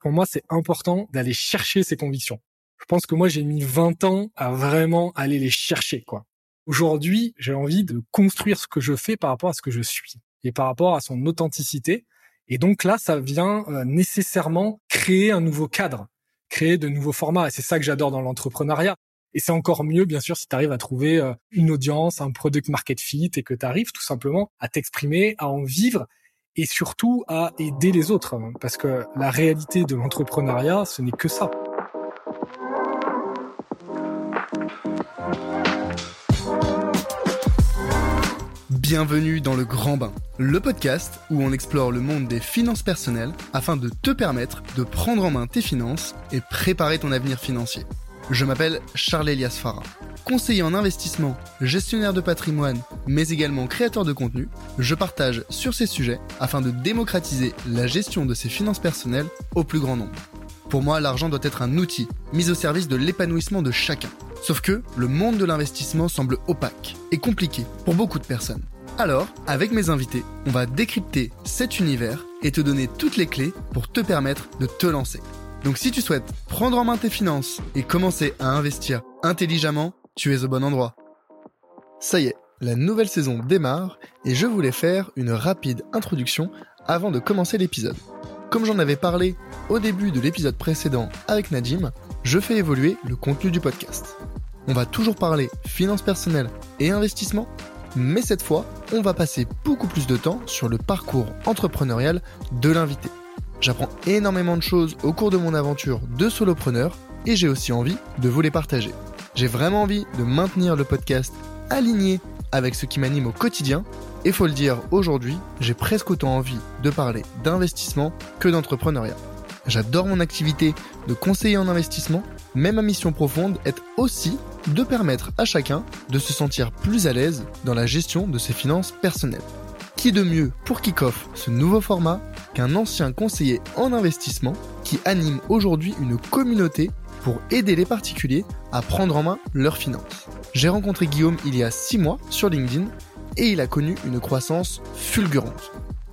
Pour moi, c'est important d'aller chercher ses convictions. Je pense que moi, j'ai mis 20 ans à vraiment aller les chercher, quoi. Aujourd'hui, j'ai envie de construire ce que je fais par rapport à ce que je suis et par rapport à son authenticité. Et donc là, ça vient euh, nécessairement créer un nouveau cadre, créer de nouveaux formats. Et c'est ça que j'adore dans l'entrepreneuriat. Et c'est encore mieux, bien sûr, si tu arrives à trouver euh, une audience, un product market fit et que tu arrives tout simplement à t'exprimer, à en vivre et surtout à aider les autres. Hein. Parce que la réalité de l'entrepreneuriat, ce n'est que ça. Bienvenue dans le Grand Bain, le podcast où on explore le monde des finances personnelles afin de te permettre de prendre en main tes finances et préparer ton avenir financier. Je m'appelle Charles Elias Farah. Conseiller en investissement, gestionnaire de patrimoine, mais également créateur de contenu, je partage sur ces sujets afin de démocratiser la gestion de ses finances personnelles au plus grand nombre. Pour moi, l'argent doit être un outil mis au service de l'épanouissement de chacun. Sauf que le monde de l'investissement semble opaque et compliqué pour beaucoup de personnes. Alors, avec mes invités, on va décrypter cet univers et te donner toutes les clés pour te permettre de te lancer. Donc si tu souhaites prendre en main tes finances et commencer à investir intelligemment, tu es au bon endroit. Ça y est, la nouvelle saison démarre et je voulais faire une rapide introduction avant de commencer l'épisode. Comme j'en avais parlé au début de l'épisode précédent avec Nadim, je fais évoluer le contenu du podcast. On va toujours parler finances personnelles et investissement, mais cette fois, on va passer beaucoup plus de temps sur le parcours entrepreneurial de l'invité. J'apprends énormément de choses au cours de mon aventure de solopreneur et j'ai aussi envie de vous les partager. J'ai vraiment envie de maintenir le podcast aligné avec ce qui m'anime au quotidien et faut le dire, aujourd'hui, j'ai presque autant envie de parler d'investissement que d'entrepreneuriat. J'adore mon activité de conseiller en investissement, mais ma mission profonde est aussi de permettre à chacun de se sentir plus à l'aise dans la gestion de ses finances personnelles. Qui de mieux pour kick-off ce nouveau format qu'un ancien conseiller en investissement qui anime aujourd'hui une communauté pour aider les particuliers à prendre en main leurs finances. J'ai rencontré Guillaume il y a 6 mois sur LinkedIn et il a connu une croissance fulgurante.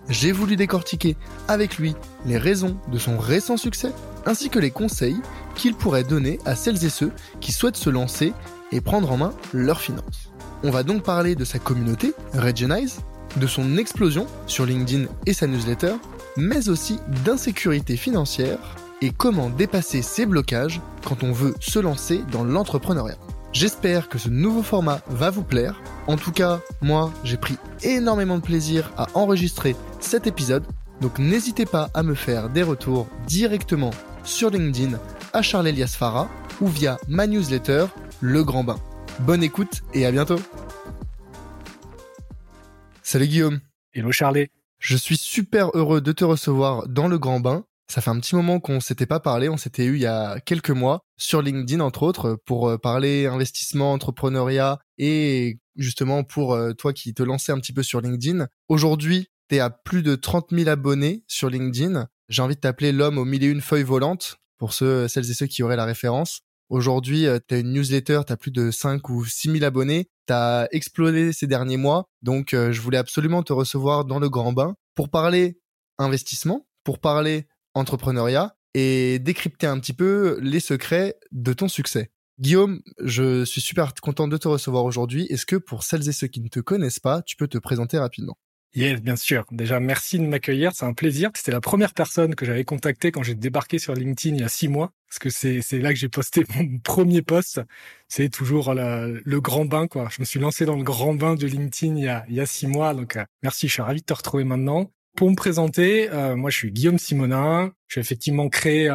J'ai voulu décortiquer avec lui les raisons de son récent succès ainsi que les conseils qu'il pourrait donner à celles et ceux qui souhaitent se lancer et prendre en main leurs finances. On va donc parler de sa communauté, Regionize, de son explosion sur LinkedIn et sa newsletter, mais aussi d'insécurité financière et comment dépasser ses blocages quand on veut se lancer dans l'entrepreneuriat. J'espère que ce nouveau format va vous plaire. En tout cas, moi, j'ai pris énormément de plaisir à enregistrer cet épisode, donc n'hésitez pas à me faire des retours directement sur LinkedIn à Charles Elias Farah ou via ma newsletter Le Grand Bain. Bonne écoute et à bientôt. Salut Guillaume. Hello Charlie. Je suis super heureux de te recevoir dans Le Grand Bain. Ça fait un petit moment qu'on s'était pas parlé, on s'était eu il y a quelques mois sur LinkedIn entre autres pour euh, parler investissement, entrepreneuriat et justement pour euh, toi qui te lançais un petit peu sur LinkedIn. Aujourd'hui, tu es à plus de 30 000 abonnés sur LinkedIn. J'ai envie de t'appeler l'homme aux mille et une feuilles volantes pour ceux, celles et ceux qui auraient la référence. Aujourd'hui, euh, tu as une newsletter, tu as plus de 5 ou 6 000 abonnés, tu as explosé ces derniers mois, donc je voulais absolument te recevoir dans le grand bain pour parler investissement, pour parler entrepreneuriat et décrypter un petit peu les secrets de ton succès. Guillaume, je suis super content de te recevoir aujourd'hui. Est-ce que pour celles et ceux qui ne te connaissent pas, tu peux te présenter rapidement? Yes, bien sûr. Déjà, merci de m'accueillir. C'est un plaisir. C'était la première personne que j'avais contactée quand j'ai débarqué sur LinkedIn il y a six mois. Parce que c'est, là que j'ai posté mon premier post. C'est toujours le grand bain, quoi. Je me suis lancé dans le grand bain de LinkedIn il y a, y a six mois. Donc, euh, merci. Je suis ravi de te retrouver maintenant. Pour me présenter, euh, moi je suis Guillaume Simonin. J'ai effectivement créé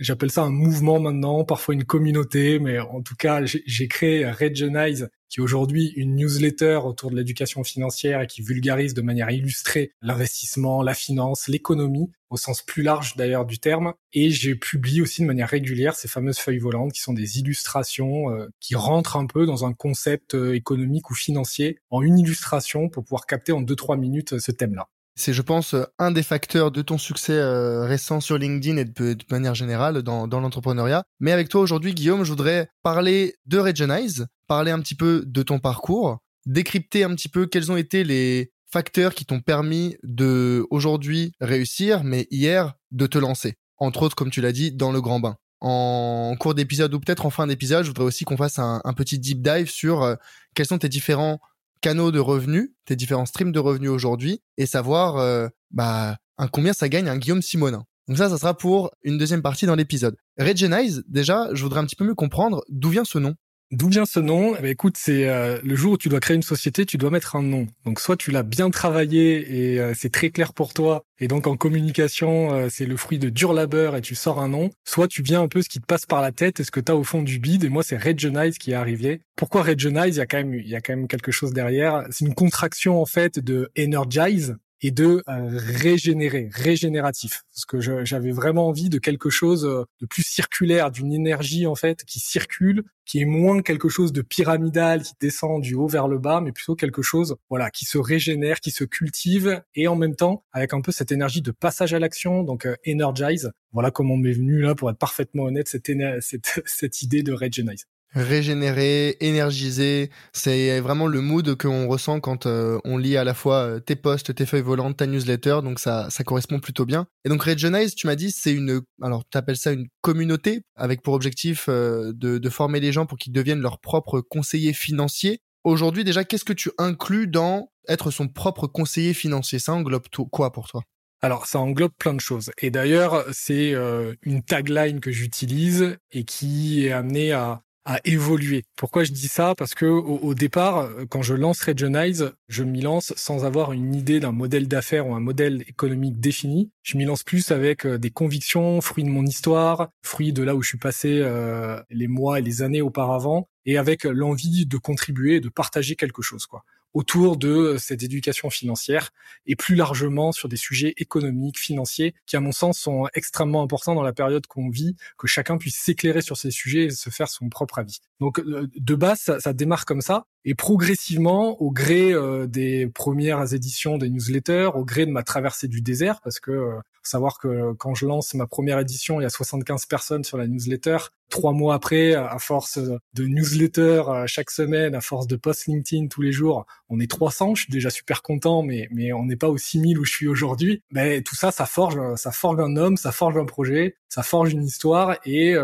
j'appelle ça un mouvement maintenant, parfois une communauté, mais en tout cas j'ai créé Regionize, qui est aujourd'hui une newsletter autour de l'éducation financière et qui vulgarise de manière illustrée l'investissement, la finance, l'économie, au sens plus large d'ailleurs du terme. Et j'ai publié aussi de manière régulière ces fameuses feuilles volantes qui sont des illustrations euh, qui rentrent un peu dans un concept euh, économique ou financier en une illustration pour pouvoir capter en deux trois minutes ce thème-là. C'est, je pense, un des facteurs de ton succès euh, récent sur LinkedIn et de, manière générale dans, dans l'entrepreneuriat. Mais avec toi aujourd'hui, Guillaume, je voudrais parler de Regionize, parler un petit peu de ton parcours, décrypter un petit peu quels ont été les facteurs qui t'ont permis de aujourd'hui réussir, mais hier de te lancer. entre autres, comme tu l'as dit, dans le grand bain. En cours d'épisode ou peut-être en fin d'épisode, je voudrais aussi qu'on fasse un, petit deep dive sur euh, quels sont tes différents canaux de revenus, tes différents streams de revenus aujourd'hui, et savoir euh, bah, un combien ça gagne un Guillaume Simonin. Donc ça, ça sera pour une deuxième partie dans l'épisode. Regenize, déjà, je voudrais un petit peu mieux comprendre d'où vient ce nom. D'où vient ce nom? Eh ben, Écoute, c'est euh, le jour où tu dois créer une société, tu dois mettre un nom. Donc soit tu l'as bien travaillé et euh, c'est très clair pour toi, et donc en communication, euh, c'est le fruit de dur labeur et tu sors un nom. Soit tu viens un peu ce qui te passe par la tête et ce que tu as au fond du bide. Et moi, c'est Regionize qui est arrivé. Pourquoi Regionize Il y a quand même, il y a quand même quelque chose derrière. C'est une contraction en fait de Energize, et de euh, régénérer, régénératif. Parce que j'avais vraiment envie de quelque chose euh, de plus circulaire, d'une énergie en fait qui circule, qui est moins quelque chose de pyramidal qui descend du haut vers le bas, mais plutôt quelque chose voilà qui se régénère, qui se cultive et en même temps avec un peu cette énergie de passage à l'action, donc euh, energize. Voilà comment m'est venu là pour être parfaitement honnête cette, cette, cette idée de Regenize régénérer, énergiser. C'est vraiment le mood qu'on ressent quand euh, on lit à la fois euh, tes posts, tes feuilles volantes, ta newsletter. Donc ça, ça correspond plutôt bien. Et donc Regionize, tu m'as dit, c'est une, alors tu appelles ça une communauté avec pour objectif euh, de, de former les gens pour qu'ils deviennent leurs propres conseillers financiers. Aujourd'hui déjà, qu'est-ce que tu inclus dans être son propre conseiller financier? Ça englobe tout, quoi pour toi? Alors, ça englobe plein de choses. Et d'ailleurs, c'est une tagline que j'utilise et qui est amenée à, à évoluer. Pourquoi je dis ça? Parce que au, départ, quand je lance Regionize, je m'y lance sans avoir une idée d'un modèle d'affaires ou un modèle économique défini. Je m'y lance plus avec euh, des convictions, fruits de mon histoire, fruits de là où je suis passé euh, les mois et les années auparavant, et avec l'envie de contribuer, de partager quelque chose. Quoi autour de cette éducation financière et plus largement sur des sujets économiques, financiers, qui à mon sens sont extrêmement importants dans la période qu'on vit, que chacun puisse s'éclairer sur ces sujets et se faire son propre avis. Donc euh, de base, ça, ça démarre comme ça. Et progressivement, au gré euh, des premières éditions des newsletters, au gré de ma traversée du désert, parce que euh, savoir que quand je lance ma première édition, il y a 75 personnes sur la newsletter. Trois mois après, à force de newsletter chaque semaine, à force de post LinkedIn tous les jours, on est 300. Je suis déjà super content, mais mais on n'est pas aux 6000 où je suis aujourd'hui. Mais tout ça, ça forge, ça forge un homme, ça forge un projet, ça forge une histoire. Et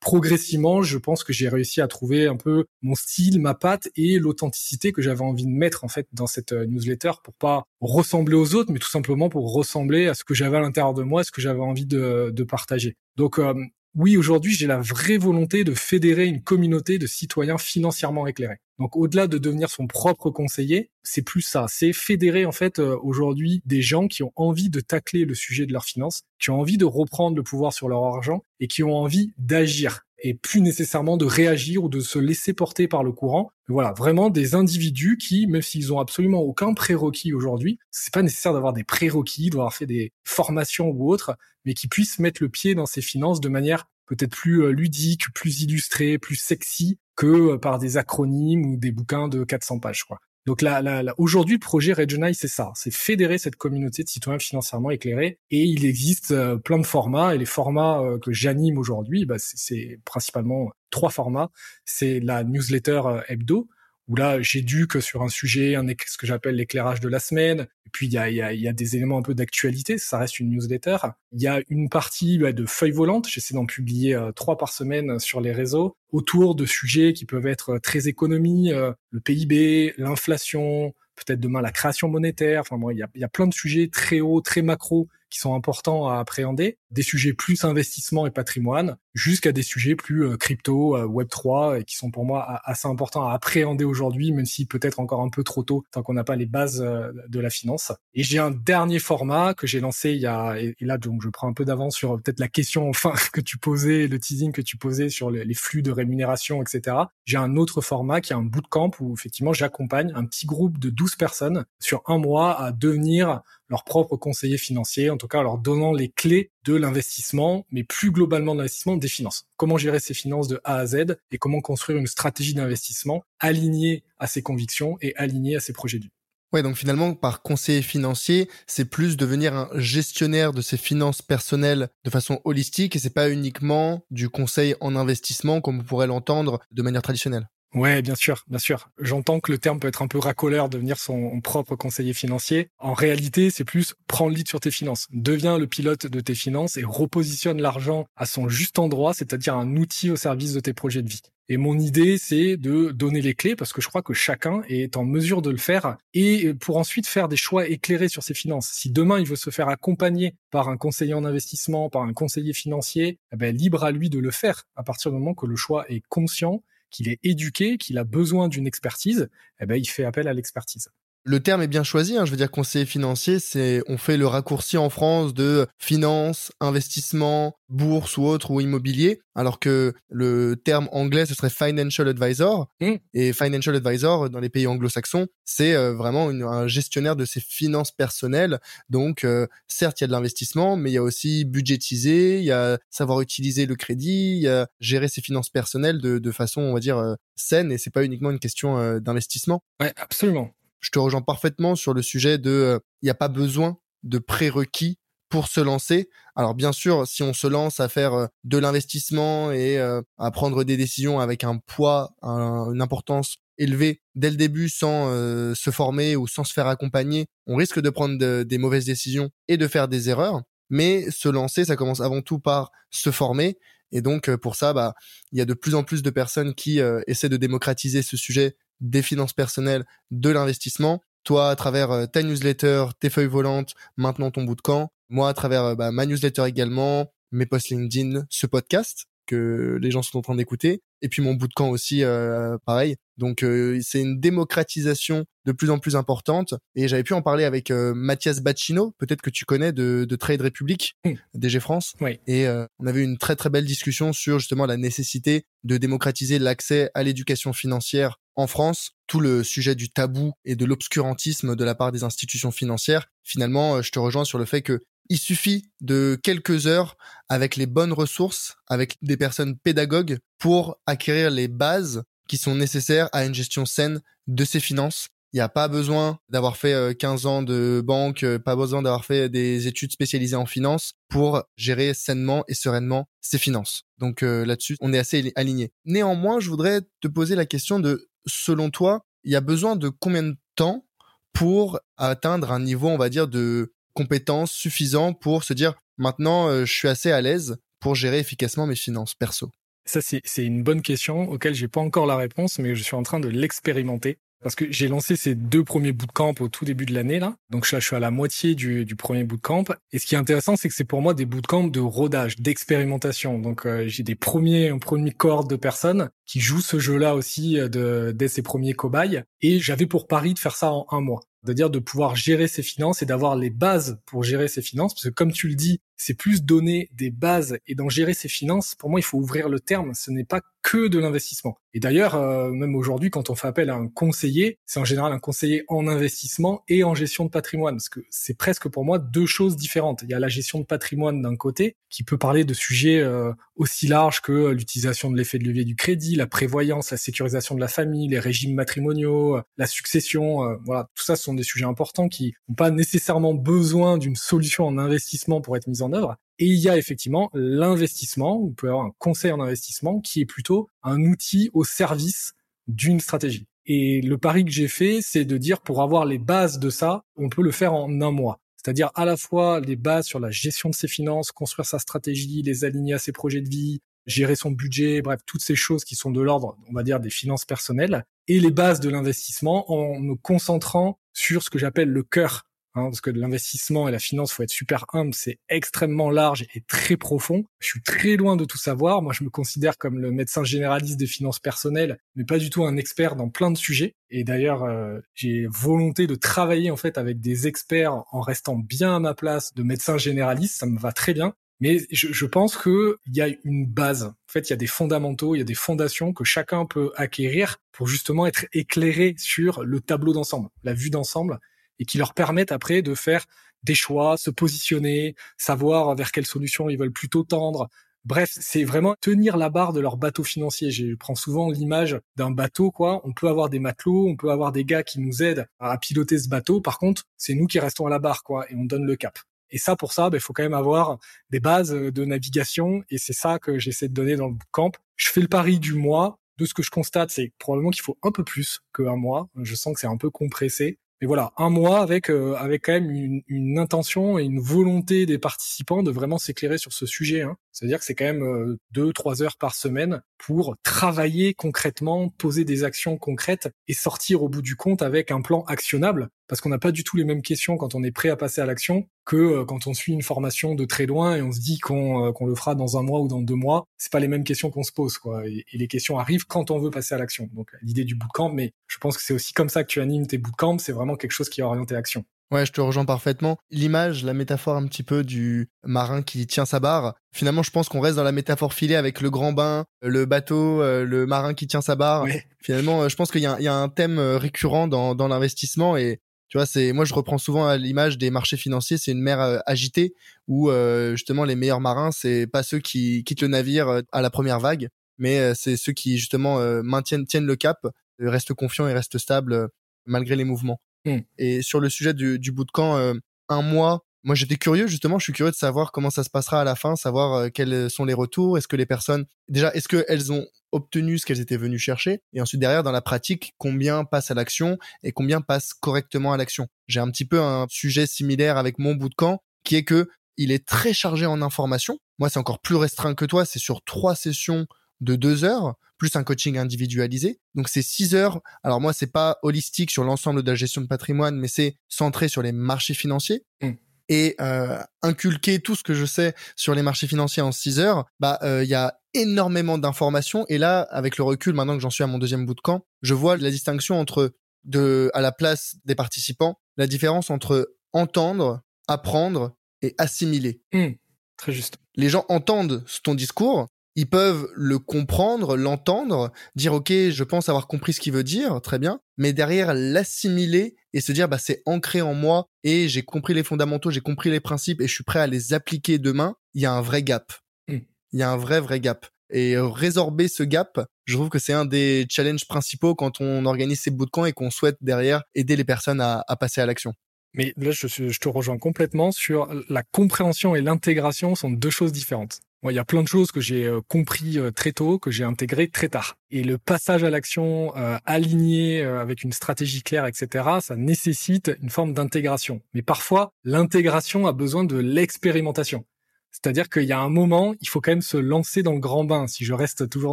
progressivement, je pense que j'ai réussi à trouver un peu mon style, ma patte et l'authenticité que j'avais envie de mettre en fait dans cette euh, newsletter pour pas ressembler aux autres, mais tout simplement pour ressembler à ce que j'avais à l'intérieur de moi, ce que j'avais envie de, de partager. Donc euh, oui, aujourd'hui, j'ai la vraie volonté de fédérer une communauté de citoyens financièrement éclairés. Donc au-delà de devenir son propre conseiller, c'est plus ça, c'est fédérer en fait euh, aujourd'hui des gens qui ont envie de tacler le sujet de leurs finances, qui ont envie de reprendre le pouvoir sur leur argent et qui ont envie d'agir et plus nécessairement de réagir ou de se laisser porter par le courant. voilà, vraiment des individus qui, même s'ils ont absolument aucun prérequis aujourd'hui, c'est pas nécessaire d'avoir des prérequis, d'avoir fait des formations ou autres, mais qui puissent mettre le pied dans ces finances de manière peut-être plus euh, ludique, plus illustrée, plus sexy que euh, par des acronymes ou des bouquins de 400 pages. Quoi. Donc là, aujourd'hui, le projet Regionize, c'est ça, c'est fédérer cette communauté de citoyens financièrement éclairés. Et il existe euh, plein de formats, et les formats euh, que j'anime aujourd'hui, bah, c'est principalement trois formats. C'est la newsletter euh, hebdo, où là j'éduque sur un sujet, un, ce que j'appelle l'éclairage de la semaine. Et puis il y a, y, a, y a, des éléments un peu d'actualité, ça reste une newsletter. Il y a une partie bah, de feuilles volantes, j'essaie d'en publier euh, trois par semaine sur les réseaux, autour de sujets qui peuvent être très économie, euh, le PIB, l'inflation, peut-être demain la création monétaire. Enfin bon, il y a, y a plein de sujets très hauts, très macro qui sont importants à appréhender, des sujets plus investissement et patrimoine, jusqu'à des sujets plus euh, crypto, euh, Web 3, et qui sont pour moi assez importants à appréhender aujourd'hui, même si peut-être encore un peu trop tôt, tant qu'on n'a pas les bases euh, de la finance. Et j'ai un dernier format que j'ai lancé il y a, et là donc je prends un peu d'avance sur peut-être la question enfin que tu posais, le teasing que tu posais sur les flux de rémunération, etc. J'ai un autre format qui est un bootcamp où effectivement j'accompagne un petit groupe de 12 personnes sur un mois à devenir leur propre conseiller financier, en tout cas leur donnant les clés de l'investissement, mais plus globalement de l'investissement, des finances. Comment gérer ses finances de A à Z et comment construire une stratégie d'investissement alignée à ses convictions et alignée à ses projets de vie. Ouais, donc finalement, par conseiller financier, c'est plus devenir un gestionnaire de ses finances personnelles de façon holistique et c'est pas uniquement du conseil en investissement comme on pourrait l'entendre de manière traditionnelle. Ouais, bien sûr, bien sûr. J'entends que le terme peut être un peu racoleur, devenir son propre conseiller financier. En réalité, c'est plus prends le lead sur tes finances. Deviens le pilote de tes finances et repositionne l'argent à son juste endroit, c'est-à-dire un outil au service de tes projets de vie. Et mon idée, c'est de donner les clés parce que je crois que chacun est en mesure de le faire et pour ensuite faire des choix éclairés sur ses finances. Si demain il veut se faire accompagner par un conseiller en investissement, par un conseiller financier, eh ben, libre à lui de le faire à partir du moment que le choix est conscient, qu'il est éduqué, qu'il a besoin d'une expertise, eh ben, il fait appel à l'expertise le terme est bien choisi. Hein, je veux dire, conseiller financier, c'est on fait le raccourci en France de finance, investissement, bourse ou autre ou immobilier, alors que le terme anglais ce serait financial advisor. Mmh. Et financial advisor dans les pays anglo-saxons, c'est euh, vraiment un gestionnaire de ses finances personnelles. Donc, euh, certes, il y a de l'investissement, mais il y a aussi budgétiser, il y a savoir utiliser le crédit, il y a gérer ses finances personnelles de, de façon, on va dire, euh, saine. Et c'est pas uniquement une question d'investissement. Ouais, absolument je te rejoins parfaitement sur le sujet de euh, il n'y a pas besoin de prérequis pour se lancer. Alors bien sûr, si on se lance à faire euh, de l'investissement et euh, à prendre des décisions avec un poids, une importance élevée dès le début sans se former ou sans se faire accompagner, on risque de prendre des mauvaises décisions et de faire des erreurs. Mais se lancer, ça commence avant tout par se former. Et donc pour ça, bah, il y a de plus en plus de personnes qui essaient de démocratiser ce sujet des finances personnelles, de l'investissement. Toi, à travers euh, ta newsletter, tes feuilles volantes, maintenant ton bootcamp. Moi, à travers euh, bah, ma newsletter également, mes posts LinkedIn, ce podcast que les gens sont en train d'écouter. Et puis mon bootcamp aussi, euh, pareil. Donc c'est une démocratisation de plus en plus importante. Et j'avais pu en parler avec Mathias Bacchino, peut-être que tu connais de, Trade Republic, DG France. Oui. Et on avait une très très belle discussion sur justement la nécessité de démocratiser l'accès à l'éducation financière en France, tout le sujet du tabou et de l'obscurantisme de la part des institutions financières, finalement, euh, je te rejoins sur le fait que il suffit de quelques heures avec les bonnes ressources, avec des personnes pédagogues pour acquérir les bases qui sont nécessaires à une gestion saine de ses finances. Il n'y a pas besoin d'avoir fait 15 euh, ans de banque, euh, pas besoin d'avoir fait des études spécialisées en finance pour gérer sainement et sereinement ses finances. Donc là-dessus, on est assez aligné. Néanmoins, je voudrais te poser la question de selon toi, il y a besoin de combien de temps pour atteindre un niveau, on va dire, de compétence suffisant pour se dire maintenant, euh, je suis assez à l'aise pour gérer efficacement mes finances perso Ça, c'est une bonne question auquel j'ai pas encore la réponse, mais je suis en train de l'expérimenter. Parce que j'ai lancé ces deux premiers bootcamps au tout début de l'année là, donc je, suis à la moitié du, du premier bootcamp. Et ce qui est intéressant, c'est que c'est pour moi des bootcamps de rodage, d'expérimentation. Donc euh, j'ai des premiers, un premier cohorte de personnes qui jouent ce jeu-là aussi euh, dès ses premiers cobayes. Et j'avais pour pari de faire ça en un mois c'est-à-dire de pouvoir gérer ses finances et d'avoir les bases pour gérer ses finances, parce que comme tu le dis, c'est plus donner des bases et d'en gérer ses finances. Pour moi, il faut ouvrir le terme. Ce n'est pas que de l'investissement. Et d'ailleurs, euh, même aujourd'hui, quand on fait appel à un conseiller, c'est en général un conseiller en investissement et en gestion de patrimoine, parce que c'est presque pour moi deux choses différentes. Il y a la gestion de patrimoine d'un côté, qui peut parler de sujets euh, aussi larges que l'utilisation de l'effet de levier du crédit, la prévoyance, la sécurisation de la famille, les régimes matrimoniaux, la succession. Euh, voilà, tout ça sont des sujets importants qui n'ont pas nécessairement besoin d'une solution en investissement pour être mise en œuvre. Et il y a effectivement l'investissement, vous pouvez avoir un conseil en investissement qui est plutôt un outil au service d'une stratégie. Et le pari que j'ai fait, c'est de dire pour avoir les bases de ça, on peut le faire en un mois. C'est-à-dire à la fois les bases sur la gestion de ses finances, construire sa stratégie, les aligner à ses projets de vie, gérer son budget, bref, toutes ces choses qui sont de l'ordre, on va dire, des finances personnelles, et les bases de l'investissement en me concentrant sur ce que j'appelle le cœur Hein, parce que l'investissement et la finance, faut être super humble, c'est extrêmement large et très profond. Je suis très loin de tout savoir. Moi, je me considère comme le médecin généraliste des finances personnelles, mais pas du tout un expert dans plein de sujets. Et d'ailleurs, euh, j'ai volonté de travailler en fait avec des experts en restant bien à ma place de médecin généraliste. Ça me va très bien. Mais je, je pense qu'il y a une base. En fait, il y a des fondamentaux, il y a des fondations que chacun peut acquérir pour justement être éclairé sur le tableau d'ensemble, la vue d'ensemble et qui leur permettent après de faire des choix, se positionner, savoir vers quelle solution ils veulent plutôt tendre. Bref, c'est vraiment tenir la barre de leur bateau financier. Je prends souvent l'image d'un bateau, quoi. On peut avoir des matelots, on peut avoir des gars qui nous aident à piloter ce bateau. Par contre, c'est nous qui restons à la barre, quoi, et on donne le cap. Et ça, pour ça, il ben, faut quand même avoir des bases de navigation, et c'est ça que j'essaie de donner dans le camp. Je fais le pari du mois de ce que je constate, c'est probablement qu'il faut un peu plus qu'un mois. Je sens que c'est un peu compressé. Mais voilà, un mois avec euh, avec quand même une, intention et une volonté des participants de vraiment s'éclairer sur ce sujet. Hein. C'est-à-dire que c'est quand même euh, deux trois heures par semaine pour travailler concrètement, poser des actions concrètes et sortir au bout du compte avec un plan actionnable. Parce qu'on n'a pas du tout les mêmes questions quand on est prêt à passer à l'action que euh, quand on suit une formation de très loin et on se dit qu'on qu'on le fera dans un mois ou dans deux mois. C'est pas les mêmes questions qu'on se pose, quoi. Et, et, les questions arrivent quand on veut passer à l'action. Donc l'idée du bootcamp, mais je pense que c'est aussi comme ça que tu animes tes bootcamps. C'est vraiment quelque chose qui est orienté action. Ouais, je te rejoins parfaitement. L'image, la métaphore un petit peu du marin qui tient sa barre. Finalement, je pense qu'on reste dans la métaphore filée avec le grand bain, le bateau, euh, le marin qui tient sa barre. Finalement, euh, je pense qu'il y, y, a un thème euh, récurrent dans, dans l'investissement et tu vois, c'est moi je reprends souvent l'image des marchés financiers, c'est une mer agitée où justement les meilleurs marins, c'est pas ceux qui quittent le navire à la première vague, mais c'est ceux qui justement maintiennent tiennent le cap, restent confiants et restent stables malgré les mouvements. Mmh. Et sur le sujet du, du bootcamp, euh, un mois, moi j'étais curieux justement, je suis curieux de savoir comment ça se passera à la fin, savoir euh, quels sont les retours, est-ce que les personnes, déjà, est-ce qu'elles ont obtenu ce qu'elles étaient venues chercher, et ensuite derrière, dans la pratique, combien passent à l'action et combien passent correctement à l'action? J'ai un petit peu un sujet similaire avec mon bootcamp, qui est que il est très chargé en informations. Moi, c'est encore plus restreint que toi, c'est sur trois sessions de deux heures, plus un coaching individualisé. Donc c'est six heures. Alors moi, c'est pas holistique sur l'ensemble de la gestion de patrimoine, mais c'est centré sur les marchés financiers. Mmh. Et euh, inculquer tout ce que je sais sur les marchés financiers en six heures, bah euh, il y a énormément d'informations. Et là, avec le recul, maintenant que j'en suis à mon deuxième bout de camp, je vois la distinction entre de à la place des participants, la différence entre entendre, apprendre et assimiler. Mmh. Très juste. Les gens entendent ton discours, ils peuvent le comprendre, l'entendre, dire ok, je pense avoir compris ce qu'il veut dire, très bien, mais derrière l'assimiler et se dire bah c'est ancré en moi et j'ai compris les fondamentaux, j'ai compris les principes et je suis prêt à les appliquer demain. Il y a un vrai gap. Mm. Il y a un vrai vrai gap. Et résorber ce gap, je trouve que c'est un des challenges principaux quand on organise ces bootcamps et qu'on souhaite derrière aider les personnes à, passer à l'action. Mais là, je, je, te rejoins complètement sur la compréhension et l'intégration sont deux choses différentes. Moi, il y a plein de choses que j'ai euh, compris euh, très tôt, que j'ai intégré très tard. Et le passage à l'action euh, aligné avec une stratégie claire, etc., ça nécessite une forme d'intégration. Mais parfois, l'intégration a besoin de l'expérimentation. C'est-à-dire qu'il y a un moment, il faut quand même se lancer dans le grand bain, si je reste toujours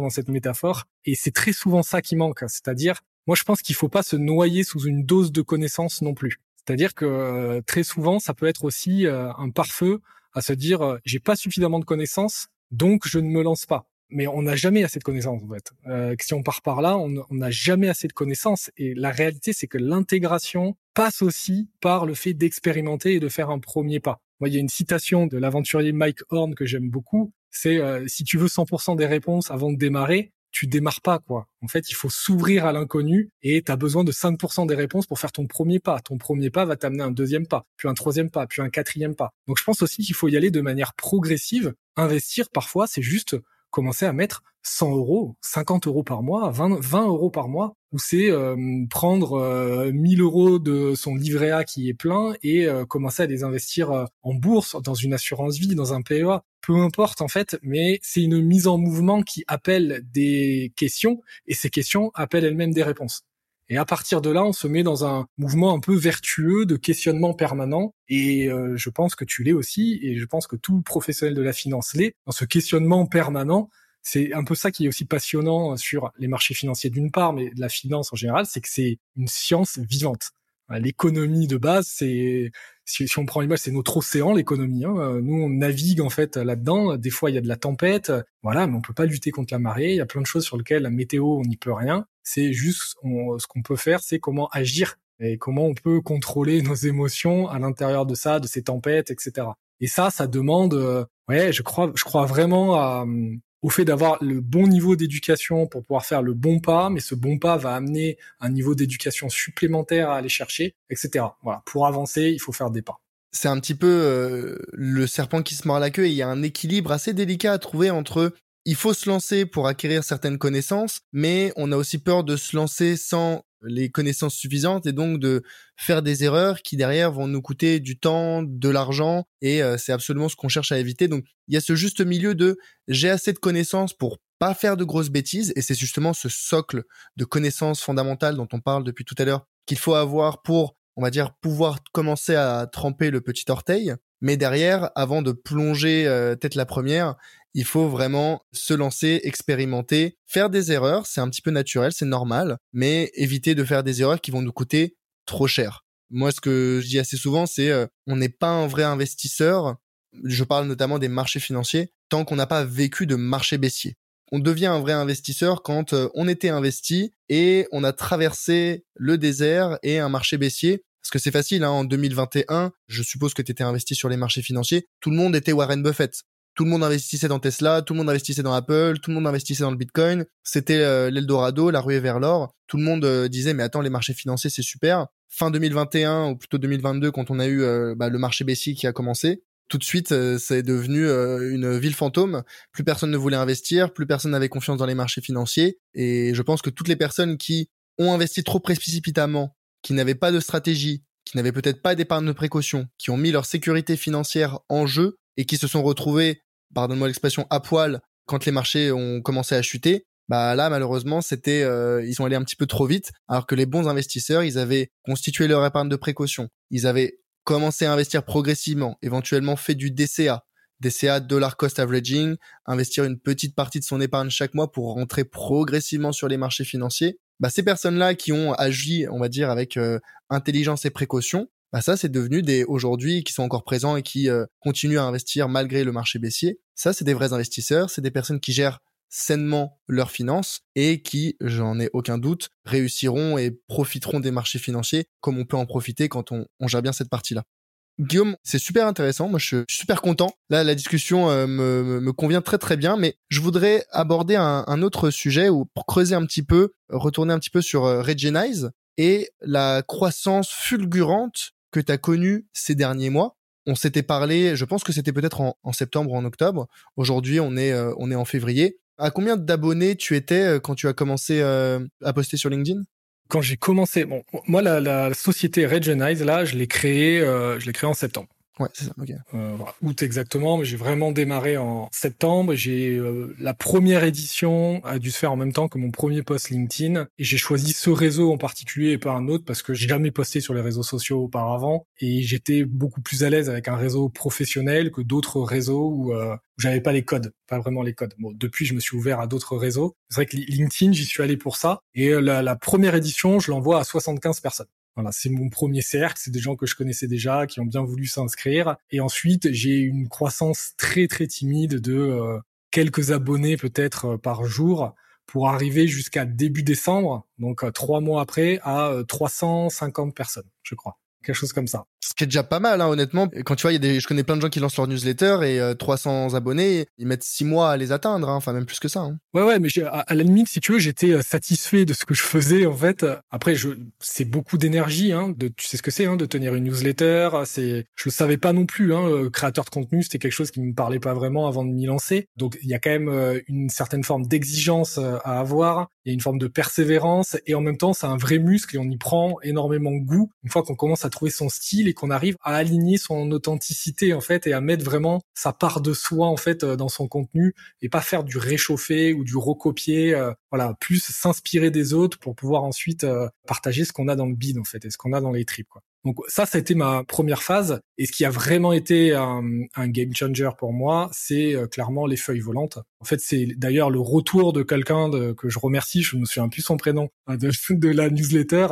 dans cette métaphore. Et c'est très souvent ça qui manque. C'est-à-dire, moi, je pense qu'il faut pas se noyer sous une dose de connaissances non plus. C'est-à-dire que très souvent, ça peut être aussi un pare-feu à se dire euh, j'ai pas suffisamment de connaissances, donc je ne me lance pas. Mais on n'a jamais assez de connaissances en fait. Euh, si on part par là, on n'a jamais assez de connaissances. Et la réalité, c'est que l'intégration passe aussi par le fait d'expérimenter et de faire un premier pas. Moi, il y a une citation de l'aventurier Mike Horn que j'aime beaucoup. C'est euh, si tu veux 100% des réponses avant de démarrer, tu démarres pas quoi. En fait, il faut s'ouvrir à l'inconnu et tu as besoin de 5% des réponses pour faire ton premier pas. Ton premier pas va t'amener un deuxième pas, puis un troisième pas, puis un quatrième pas. Donc je pense aussi qu'il faut y aller de manière progressive. Investir parfois, c'est juste commencer à mettre 100 euros, 50 euros par mois, 20, 20 euros par mois, ou c'est euh, prendre euh, 1000 euros de son livret A qui est plein et euh, commencer à les investir euh, en bourse, dans une assurance vie, dans un PEA, peu importe en fait, mais c'est une mise en mouvement qui appelle des questions et ces questions appellent elles-mêmes des réponses. Et à partir de là, on se met dans un mouvement un peu vertueux de questionnement permanent. Et je pense que tu l'es aussi, et je pense que tout professionnel de la finance l'est, dans ce questionnement permanent c'est un peu ça qui est aussi passionnant sur les marchés financiers d'une part, mais la finance en général, c'est que c'est une science vivante. L'économie de base, c'est si, on prend l'image, c'est notre océan, l'économie. Hein. Nous, on navigue en fait là-dedans. Des fois, il y a de la tempête, voilà, mais on peut pas lutter contre la marée. Il y a plein de choses sur lesquelles la météo, on n'y peut rien. C'est juste ce qu'on peut faire, c'est comment agir et comment on peut contrôler nos émotions à l'intérieur de ça, de ces tempêtes, etc. Et ça, ça demande, euh, ouais, je crois, je crois vraiment à, au fait d'avoir le bon niveau d'éducation pour pouvoir faire le bon pas, mais ce bon pas va amener un niveau d'éducation supplémentaire à aller chercher, etc. Voilà, pour avancer, il faut faire des pas. C'est un petit peu euh, le serpent qui se mord la queue et il y a un équilibre assez délicat à trouver entre il faut se lancer pour acquérir certaines connaissances, mais on a aussi peur de se lancer sans les connaissances suffisantes et donc de faire des erreurs qui derrière vont nous coûter du temps, de l'argent et euh, c'est absolument ce qu'on cherche à éviter. Donc il y a ce juste milieu de j'ai assez de connaissances pour pas faire de grosses bêtises et c'est justement ce socle de connaissances fondamentales dont on parle depuis tout à l'heure qu'il faut avoir pour on va dire pouvoir commencer à tremper le petit orteil mais derrière avant de plonger euh, tête la première il faut vraiment se lancer, expérimenter, faire des erreurs, c'est un petit peu naturel, c'est normal, mais éviter de faire des erreurs qui vont nous coûter trop cher. Moi, ce que je dis assez souvent, c'est euh, on n'est pas un vrai investisseur. Je parle notamment des marchés financiers tant qu'on n'a pas vécu de marché baissier on devient un vrai investisseur quand euh, on était investi et on a traversé le désert et un marché baissier. Parce que c'est facile, hein, en 2021, je suppose que tu étais investi sur les marchés financiers, tout le monde était Warren Buffett. Tout le monde investissait dans Tesla, tout le monde investissait dans Apple, tout le monde investissait dans le Bitcoin. C'était euh, l'Eldorado, la ruée vers l'or. Tout le monde euh, disait, mais attends, les marchés financiers, c'est super. Fin 2021, ou plutôt 2022, quand on a eu bah, le marché baissier qui a commencé, tout de suite, euh, c'est devenu euh, une ville fantôme. Plus personne ne voulait investir, plus personne n'avait confiance dans les marchés financiers. Et je pense que toutes les personnes qui ont investi trop précipitamment, qui n'avaient pas de stratégie, qui n'avaient peut-être pas d'épargne de précaution, qui ont mis leur sécurité financière en jeu et qui se sont retrouvés, pardonne-moi l'expression, à poil quand les marchés ont commencé à chuter, bah là malheureusement c'était euh, ils sont allés un petit peu trop vite alors que les bons investisseurs ils avaient constitué leur épargne de précaution ils avaient commencer à investir progressivement, éventuellement fait du DCA, DCA dollar cost averaging, investir une petite partie de son épargne chaque mois pour rentrer progressivement sur les marchés financiers. Bah, ces personnes-là qui ont agi, on va dire, avec euh, intelligence et précaution, bah ça c'est devenu des aujourd'hui qui sont encore présents et qui euh, continuent à investir malgré le marché baissier. Ça c'est des vrais investisseurs, c'est des personnes qui gèrent sainement leurs finances et qui, j'en ai aucun doute, réussiront et profiteront des marchés financiers comme on peut en profiter quand on, gère bien cette partie-là. Guillaume, c'est super intéressant. Moi, je suis super content. Là, la discussion euh, me, convient très très bien, mais je voudrais aborder un, autre sujet ou pour creuser un petit peu, retourner un petit peu sur euh, Regenize et la croissance fulgurante que tu as connue ces derniers mois. On s'était parlé, je pense que c'était peut-être en, septembre ou en octobre. Aujourd'hui, on est euh, on est en février. À combien d'abonnés tu étais euh, quand tu as commencé euh, à poster sur LinkedIn? Quand j'ai commencé, bon, moi la, la société Regenize là, je l'ai créée, je l'ai créée en septembre. Ouais, c'est ça. Ok. Euh. Août exactement, mais j'ai vraiment démarré en septembre. J'ai euh, la première édition a dû se faire en même temps que mon premier post LinkedIn, et j'ai choisi ce réseau en particulier et pas un autre parce que j'ai jamais posté sur les réseaux sociaux auparavant, et j'étais beaucoup plus à l'aise avec un réseau professionnel que d'autres réseaux où, euh, où j'avais pas les codes, pas vraiment les codes. Bon, depuis, je me suis ouvert à d'autres réseaux. C'est vrai que LinkedIn, j'y suis allé pour ça, et euh, la première édition, je l'envoie à 75 personnes. Voilà, c'est mon premier cercle, c'est des gens que je connaissais déjà, qui ont bien voulu s'inscrire. Et ensuite, j'ai une croissance très très timide de euh, quelques abonnés peut-être euh, par jour pour arriver jusqu'à début décembre, donc euh, trois mois après, à 350 personnes, je crois quelque chose comme ça. Ce qui est déjà pas mal, hein, honnêtement. Quand tu vois, il y a des, je connais plein de gens qui lancent leur newsletter et 300 euh, abonnés, ils mettent six mois à les atteindre, hein, enfin même plus que ça. Hein. Ouais, ouais, mais à, la limite, si tu veux, j'étais euh, satisfait de ce que je faisais en fait. Après, je, c'est beaucoup d'énergie, hein, de, tu sais ce que c'est, hein, de tenir une newsletter. C'est, je le savais pas non plus. Hein, euh, créateur de contenu, c'était quelque chose qui me parlait pas vraiment avant de m'y lancer. Donc, il y a quand même une certaine forme d'exigence à avoir. Il y a une forme de persévérance et en même temps, c'est un vrai muscle et on y prend énormément goût une fois qu'on commence à trouver son style qu'on arrive à aligner son authenticité en fait et à mettre vraiment sa part de soi en fait euh, dans son contenu et pas faire du réchauffé ou du recopier euh, voilà plus s'inspirer des autres pour pouvoir ensuite euh, partager ce qu'on a dans le bide en fait et ce qu'on a dans les tripes quoi donc ça, ça a été ma première phase. Et ce qui a vraiment été un, game changer pour moi, c'est euh, clairement les feuilles volantes. En fait, c'est d'ailleurs le retour de quelqu'un que je remercie, je me souviens plus son prénom, hein, de, la newsletter.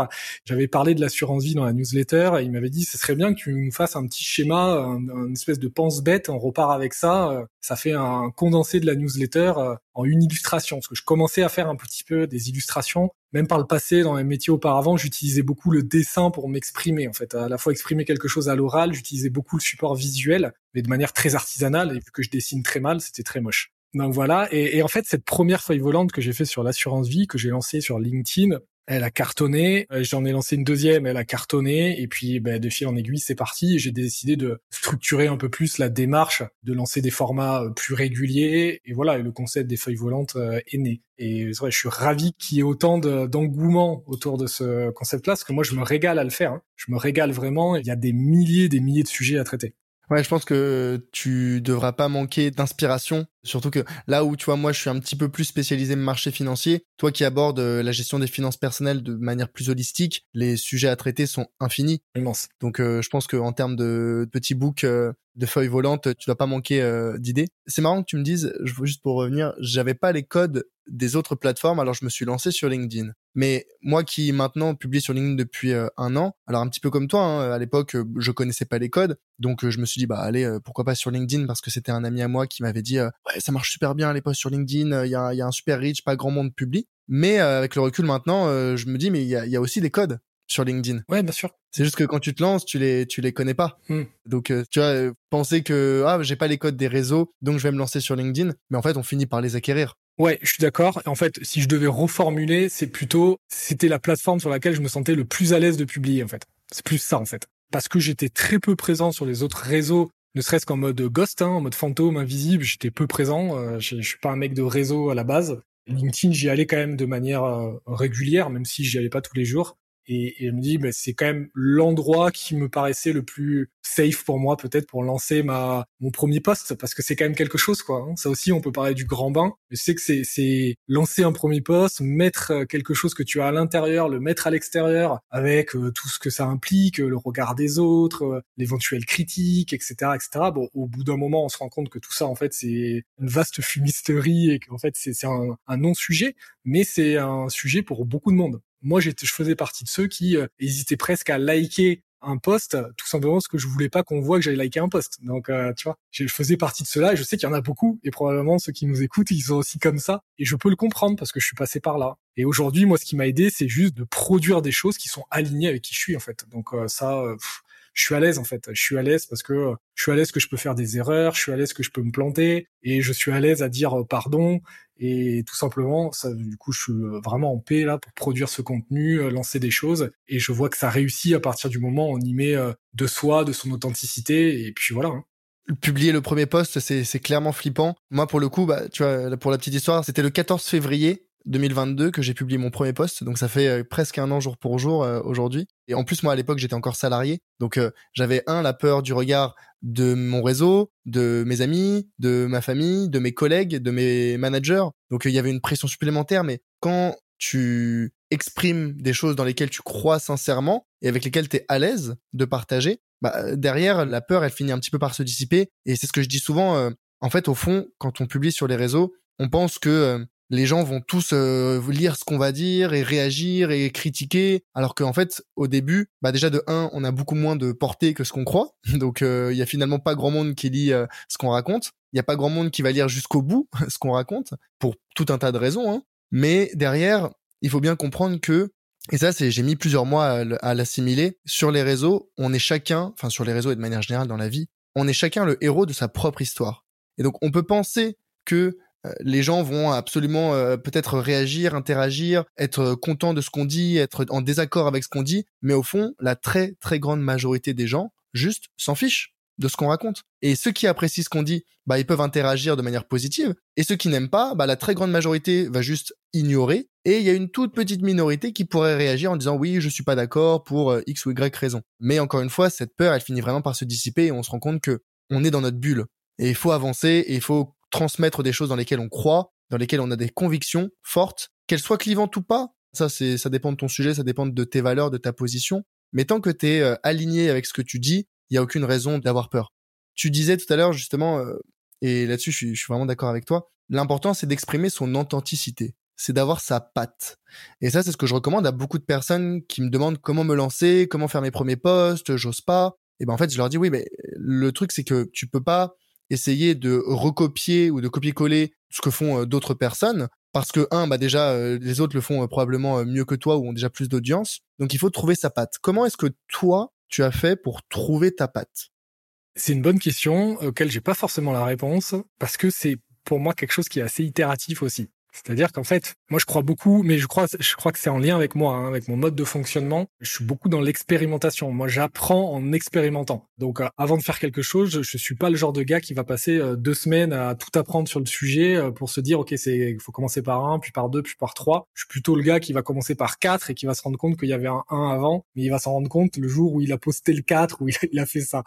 J'avais parlé de l'assurance vie dans la newsletter et il m'avait dit, ce serait bien que tu nous fasses un petit schéma, un, espèce de pense-bête, on repart avec ça. Euh, ça fait un condensé de la newsletter euh, en une illustration. Parce que je commençais à faire un petit peu des illustrations même par le passé, dans les métiers auparavant, j'utilisais beaucoup le dessin pour m'exprimer. En fait, à la fois exprimer quelque chose à l'oral, j'utilisais beaucoup le support visuel, mais de manière très artisanale. Et vu que je dessine très mal, c'était très moche. Donc voilà. Et, en fait, cette première feuille volante que j'ai fait sur l'assurance vie, que j'ai lancée sur LinkedIn, elle a cartonné. Euh, j'en ai lancé une deuxième, elle a cartonné. Et puis, ben, de fil en aiguille, c'est parti. J'ai décidé de structurer un peu plus la démarche, de lancer des formats euh, plus réguliers. Et voilà, le concept des feuilles volantes euh, est né. Et vrai, je suis ravi qu'il y ait autant d'engouement autour de ce concept-là, parce que moi, je me régale à le faire. Hein. Je me régale vraiment. Il y a des milliers, des milliers de sujets à traiter. Ouais, je pense que tu devras pas manquer d'inspiration. Surtout que là où, tu vois, moi, je suis un petit peu plus spécialisé marché financier, toi qui abordes euh, la gestion des finances personnelles de manière plus holistique, les sujets à traiter sont infinis. Immense. Donc, euh, je pense qu'en termes de petits books, euh, de feuilles volantes, tu dois pas manquer d'idées. C'est marrant que tu me dises, je juste pour revenir, j'avais pas les codes des autres plateformes, alors je me suis lancé sur LinkedIn. Mais moi qui maintenant publie sur LinkedIn depuis un an, alors un petit peu comme toi, hein, à l'époque je connaissais pas les codes, donc je me suis dit bah allez pourquoi pas sur LinkedIn? Parce que c'était un ami à moi qui m'avait dit ouais ça marche super bien les posts sur LinkedIn, il y a, y a, un super reach, pas grand monde publie. Mais avec le recul maintenant, je me dis mais il y a, y a aussi des codes sur LinkedIn. Ouais, bien sûr. C'est juste que quand tu te lances, tu les tu les connais pas. Hmm. Donc tu vois penser que ah j'ai pas les codes des réseaux, donc je vais me lancer sur LinkedIn, mais en fait on finit par les acquérir. Ouais, je suis d'accord. En fait, si je devais reformuler, c'est plutôt, c'était la plateforme sur laquelle je me sentais le plus à l'aise de publier, en fait. C'est plus ça, en fait. Parce que j'étais très peu présent sur les autres réseaux, ne serait-ce qu'en mode ghost, hein, en mode fantôme, invisible, j'étais peu présent. Euh, je, suis pas un mec de réseau à la base. LinkedIn, j'y allais quand même de manière euh, régulière, même si j'y allais pas tous les jours. Et, et elle me bah, c'est quand même l'endroit qui me paraissait le plus safe pour moi, peut-être pour lancer ma mon premier poste, parce que c'est quand même quelque chose, quoi. Hein. Ça aussi, on peut parler du grand bain. Je sais que c'est c'est lancer un premier poste, mettre euh, quelque chose que tu as à l'intérieur, le mettre à l'extérieur, avec euh, tout ce que ça implique, le regard des autres, euh, l'éventuelle critique, etc., etc. Bon, au bout d'un moment, on se rend compte que tout ça, en fait, c'est une vaste fumisterie et qu'en fait, c'est un, un non-sujet, mais c'est un sujet pour beaucoup de monde moi je faisais partie de ceux qui euh, hésitaient presque à liker un post tout simplement parce que je voulais pas qu'on voit que j'allais liker un post. Donc euh, tu vois, je faisais partie de cela et je sais qu'il y en a beaucoup et probablement ceux qui nous écoutent, ils sont aussi comme ça et je peux le comprendre parce que je suis passé par là. Et aujourd'hui, moi ce qui m'a aidé, c'est juste de produire des choses qui sont alignées avec qui je suis en fait. Donc euh, ça je suis à l'aise en fait. Je suis à l'aise parce que je suis à l'aise que je peux faire des erreurs, je suis à l'aise que je peux me planter et je suis à l'aise à dire euh, pardon et tout simplement ça du coup je suis euh, vraiment en paix là pour produire ce contenu, euh, lancer des choses et je vois que ça réussit à partir du moment où on y met de soi, de son authenticité et puis voilà. Hein. Publier le premier post, c'est clairement flippant. Moi, pour le coup, bah, tu vois, pour la petite histoire, c'était le 14 février 2022 que j'ai publié mon premier poste, donc ça fait euh, presque un an jour pour jour euh, aujourd'hui. Et en plus moi à l'époque j'étais encore salarié, donc euh, j'avais un la peur du regard de mon réseau, de mes amis, de ma famille, de mes collègues, de mes managers. Donc il y avait une pression supplémentaire, mais quand tu exprimes des choses dans lesquelles tu crois sincèrement et avec lesquelles tu es à l'aise de partager, bah, derrière la peur elle finit un petit peu par se dissiper. Et c'est ce que je dis souvent. en fait au fond quand on publie sur les réseaux, on pense que les gens vont tous euh, lire ce qu'on va dire et réagir et critiquer, alors qu'en fait, au début, bah déjà de un, on a beaucoup moins de portée que ce qu'on croit, donc euh, il y a finalement pas grand monde qui lit euh, ce qu'on raconte. Il y a pas grand monde qui va lire jusqu'au bout ce qu'on raconte pour tout un tas de raisons. Hein. Mais derrière, il faut bien comprendre que et ça, c'est j'ai mis plusieurs mois à l'assimiler. Sur les réseaux, on est chacun, enfin sur les réseaux et de manière générale dans la vie, on est chacun le héros de sa propre histoire. Et donc, on peut penser que les gens vont absolument euh, peut-être réagir, interagir, être contents de ce qu'on dit, être en désaccord avec ce qu'on dit, mais au fond, la très très grande majorité des gens juste s'en fichent de ce qu'on raconte. Et ceux qui apprécient ce qu'on dit, bah ils peuvent interagir de manière positive, et ceux qui n'aiment pas, bah la très grande majorité va juste ignorer, et il y a une toute petite minorité qui pourrait réagir en disant oui, je suis pas d'accord pour euh, x ou y raison. Mais encore une fois, cette peur, elle finit vraiment par se dissiper et on se rend compte que on est dans notre bulle. Et il faut avancer et il faut transmettre des choses dans lesquelles on croit, dans lesquelles on a des convictions fortes, qu'elles soient clivantes ou pas. Ça, c'est, ça dépend de ton sujet, ça dépend de tes valeurs, de ta position. Mais tant que tu es euh, aligné avec ce que tu dis, il y a aucune raison d'avoir peur. Tu disais tout à l'heure justement, euh, et là-dessus, je suis, vraiment d'accord avec toi. L'important, c'est d'exprimer son authenticité. C'est d'avoir sa patte. Et ça, c'est ce que je recommande à beaucoup de personnes qui me demandent comment me lancer, comment faire mes premiers posts, j'ose pas. Et ben en fait, je leur dis oui, mais le truc c'est que tu peux pas essayer de recopier ou de copier-coller ce que font euh, d'autres personnes parce que un bah déjà euh, les autres le font euh, probablement mieux que toi ou ont déjà plus d'audience. Donc il faut trouver sa patte. Comment est-ce que toi tu as fait pour trouver ta patte? C'est une bonne question auquel j'ai pas forcément la réponse parce que c'est pour moi quelque chose qui est assez itératif aussi C'est-à-dire qu'en fait, moi je crois beaucoup, mais je crois, je crois que c'est en lien avec moi, hein, avec mon mode de fonctionnement. Je suis beaucoup dans l'expérimentation. Moi, j'apprends en expérimentant. Donc, euh, avant de faire quelque chose, je, je suis pas le genre de gars qui va passer euh, deux semaines à tout apprendre sur le sujet euh, pour se dire, ok, c'est, faut commencer par un, puis par deux, puis par trois. Je suis plutôt le gars qui va commencer par quatre et qui va se rendre compte qu'il y avait un 1 avant, mais il va s'en rendre compte le jour où il a posté le 4, où il a fait ça.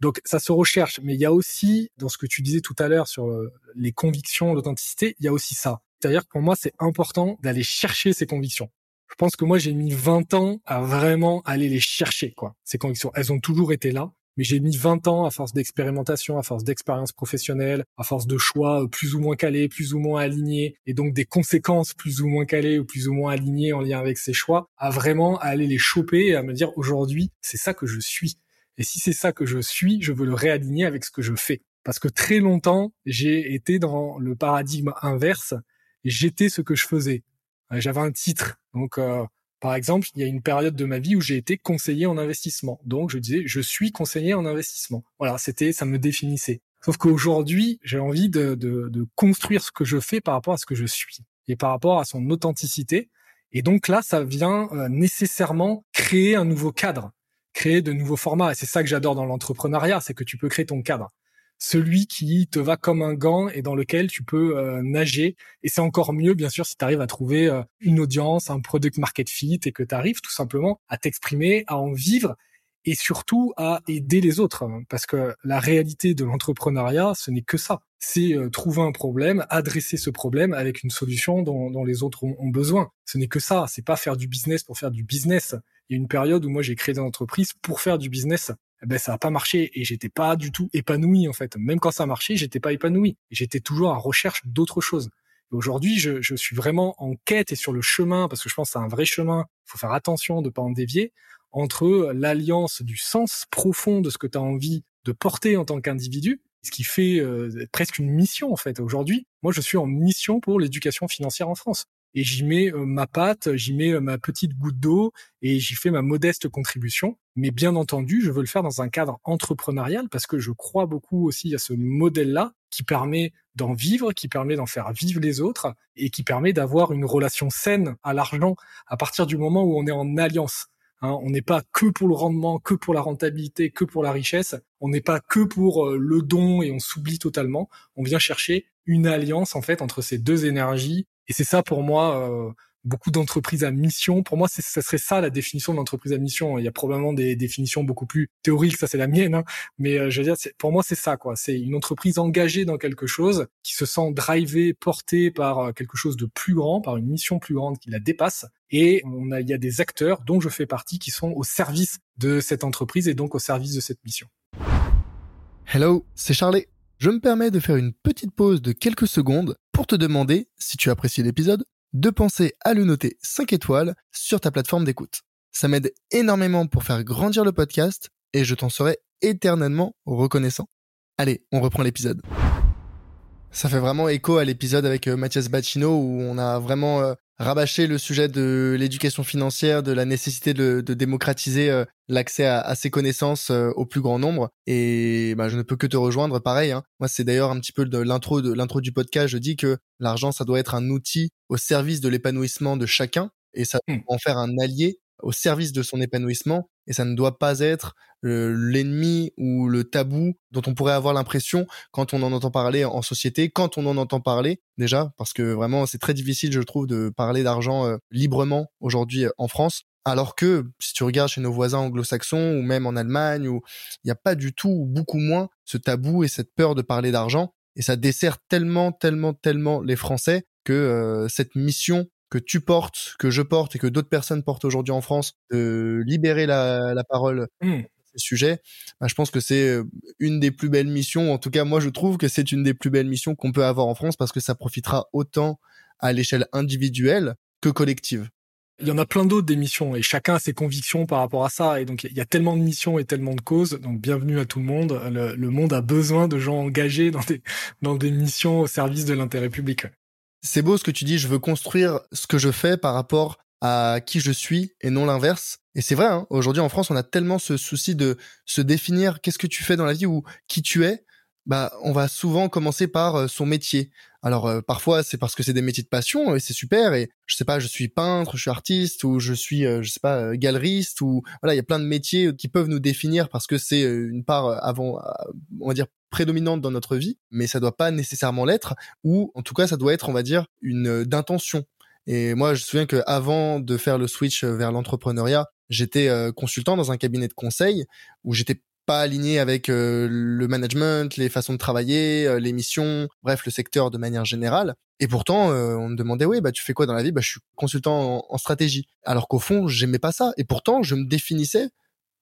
Donc, ça se recherche. Mais il y a aussi, dans ce que tu disais tout à l'heure sur les convictions, l'authenticité, il y a aussi ça c'est-à-dire que pour moi, c'est important d'aller chercher ces convictions. Je pense que moi, j'ai mis 20 ans à vraiment aller les chercher, quoi. Ces convictions, elles ont toujours été là, mais j'ai mis 20 ans à force d'expérimentation, à force d'expérience professionnelle, à force de choix euh, plus ou moins calés, plus ou moins alignés, et donc des conséquences plus ou moins calées ou plus ou moins alignées en lien avec ces choix, à vraiment aller les choper et à me dire aujourd'hui, c'est ça que je suis. Et si c'est ça que je suis, je veux le réaligner avec ce que je fais. Parce que très longtemps, j'ai été dans le paradigme inverse j'étais ce que je faisais. Euh, j'avais un titre. Donc, euh, par exemple, il y a une période de ma vie où j'ai été conseiller en investissement. Donc, je disais, je suis conseiller en investissement. Voilà, c'était, ça me définissait. Sauf qu'aujourd'hui, j'ai envie de, de, de, construire ce que je fais par rapport à ce que je suis et par rapport à son authenticité. Et donc là, ça vient euh, nécessairement créer un nouveau cadre, créer de nouveaux formats. Et c'est ça que j'adore dans l'entrepreneuriat, c'est que tu peux créer ton cadre celui qui te va comme un gant et dans lequel tu peux euh, nager. Et c'est encore mieux, bien sûr, si tu arrives à trouver euh, une audience, un product market fit et que tu arrives tout simplement à t'exprimer, à en vivre et surtout à aider les autres. Parce que la réalité de l'entrepreneuriat, ce n'est que ça. C'est euh, trouver un problème, adresser ce problème avec une solution dont, dont les autres ont, ont besoin. Ce n'est que ça. C'est pas faire du business pour faire du business. Il y a une période où moi j'ai créé des entreprises pour faire du business ben ça a pas marché et j'étais pas du tout épanoui en fait. Même quand ça marchait, j'étais pas épanoui. J'étais toujours en recherche d'autres choses. Aujourd'hui, je, je, suis vraiment en quête et sur le chemin parce que je pense que c'est un vrai chemin. Il faut faire attention de pas en dévier entre l'alliance du sens profond de ce que tu as envie de porter en tant qu'individu, ce qui fait euh, presque une mission en fait. Aujourd'hui, moi, je suis en mission pour l'éducation financière en France et j'y mets euh, ma patte, j'y mets euh, ma petite goutte d'eau et j'y fais ma modeste contribution. Mais bien entendu, je veux le faire dans un cadre entrepreneurial parce que je crois beaucoup aussi à ce modèle-là qui permet d'en vivre, qui permet d'en faire vivre les autres et qui permet d'avoir une relation saine à l'argent à partir du moment où on est en alliance. Hein, on n'est pas que pour le rendement, que pour la rentabilité, que pour la richesse. On n'est pas que pour euh, le don et on s'oublie totalement. On vient chercher une alliance en fait entre ces deux énergies et c'est ça pour moi, euh, beaucoup d'entreprises à mission. Pour moi, ça serait ça la définition de l'entreprise à mission. Il y a probablement des définitions beaucoup plus théoriques, ça c'est la mienne, hein. mais euh, je veux dire, pour moi c'est ça quoi. C'est une entreprise engagée dans quelque chose, qui se sent drivée, portée par euh, quelque chose de plus grand, par une mission plus grande qui la dépasse. Et on a, il y a des acteurs dont je fais partie qui sont au service de cette entreprise et donc au service de cette mission. Hello, c'est Charlie. Je me permets de faire une petite pause de quelques secondes pour te demander, si tu apprécies l'épisode, de penser à le noter 5 étoiles sur ta plateforme d'écoute. Ça m'aide énormément pour faire grandir le podcast et je t'en serai éternellement reconnaissant. Allez, on reprend l'épisode. Ça fait vraiment écho à l'épisode avec euh, Mathias Bacchino où on a vraiment euh, rabâché le sujet de l'éducation financière, de la nécessité de, démocratiser euh, l'accès à, ces connaissances au plus grand nombre. Et bah, je ne peux que te rejoindre. Pareil, hein. moi c'est d'ailleurs un petit peu de l'intro de l'intro du podcast. Je dis que l'argent ça doit être un outil au service de l'épanouissement de chacun et ça doit mmh. en faire un allié au service de son épanouissement et ça ne doit pas être euh, l'ennemi ou le tabou dont on pourrait avoir l'impression quand on en entend parler en société, quand on en entend parler déjà, parce que vraiment c'est très difficile je trouve de parler d'argent euh, librement aujourd'hui euh, en France. Alors que si tu regardes chez nos voisins anglo-saxons ou même en Allemagne, où il n'y a pas du tout ou beaucoup moins ce tabou et cette peur de parler d'argent, et ça dessert tellement, tellement, tellement les Français que cette mission que tu portes, que je porte et que d'autres personnes portent aujourd'hui en France, de libérer la, la parole mmh. ces sujets, bah, je pense que c'est euh, une des plus belles missions. En tout cas, moi, je trouve que c'est une des plus belles missions qu'on peut avoir en France parce que ça profitera autant à l'échelle individuelle que collective. Il y en a plein d'autres des missions et chacun a ses convictions par rapport à ça. Et donc, il y a tellement de missions et tellement de causes. Donc, bienvenue à tout le monde. Le, le monde a besoin de gens engagés dans des, dans des missions au service de l'intérêt public. C'est beau ce que tu dis, je veux construire ce que je fais par rapport à qui je suis et non l'inverse. Et c'est vrai, hein, aujourd'hui en France, on a tellement ce souci de se définir qu'est-ce que tu fais dans la vie ou qui tu es. Bah, on va souvent commencer par euh, son métier. Alors euh, parfois c'est parce que c'est des métiers de passion et c'est super et je sais pas, je suis peintre, je suis artiste ou je suis euh, je sais pas euh, galeriste ou voilà, il y a plein de métiers qui peuvent nous définir parce que c'est une part avant on va dire prédominante dans notre vie, mais ça doit pas nécessairement l'être ou en tout cas ça doit être on va dire une d'intention. Et moi je me souviens que avant de faire le switch vers l'entrepreneuriat, j'étais consultant dans un cabinet de conseil où j'étais pas aligné avec euh, le management, les façons de travailler, euh, les missions, bref, le secteur de manière générale. Et pourtant, euh, on me demandait, oui, bah tu fais quoi dans la vie? Bah je suis consultant en, en stratégie. Alors qu'au fond, j'aimais pas ça. Et pourtant, je me définissais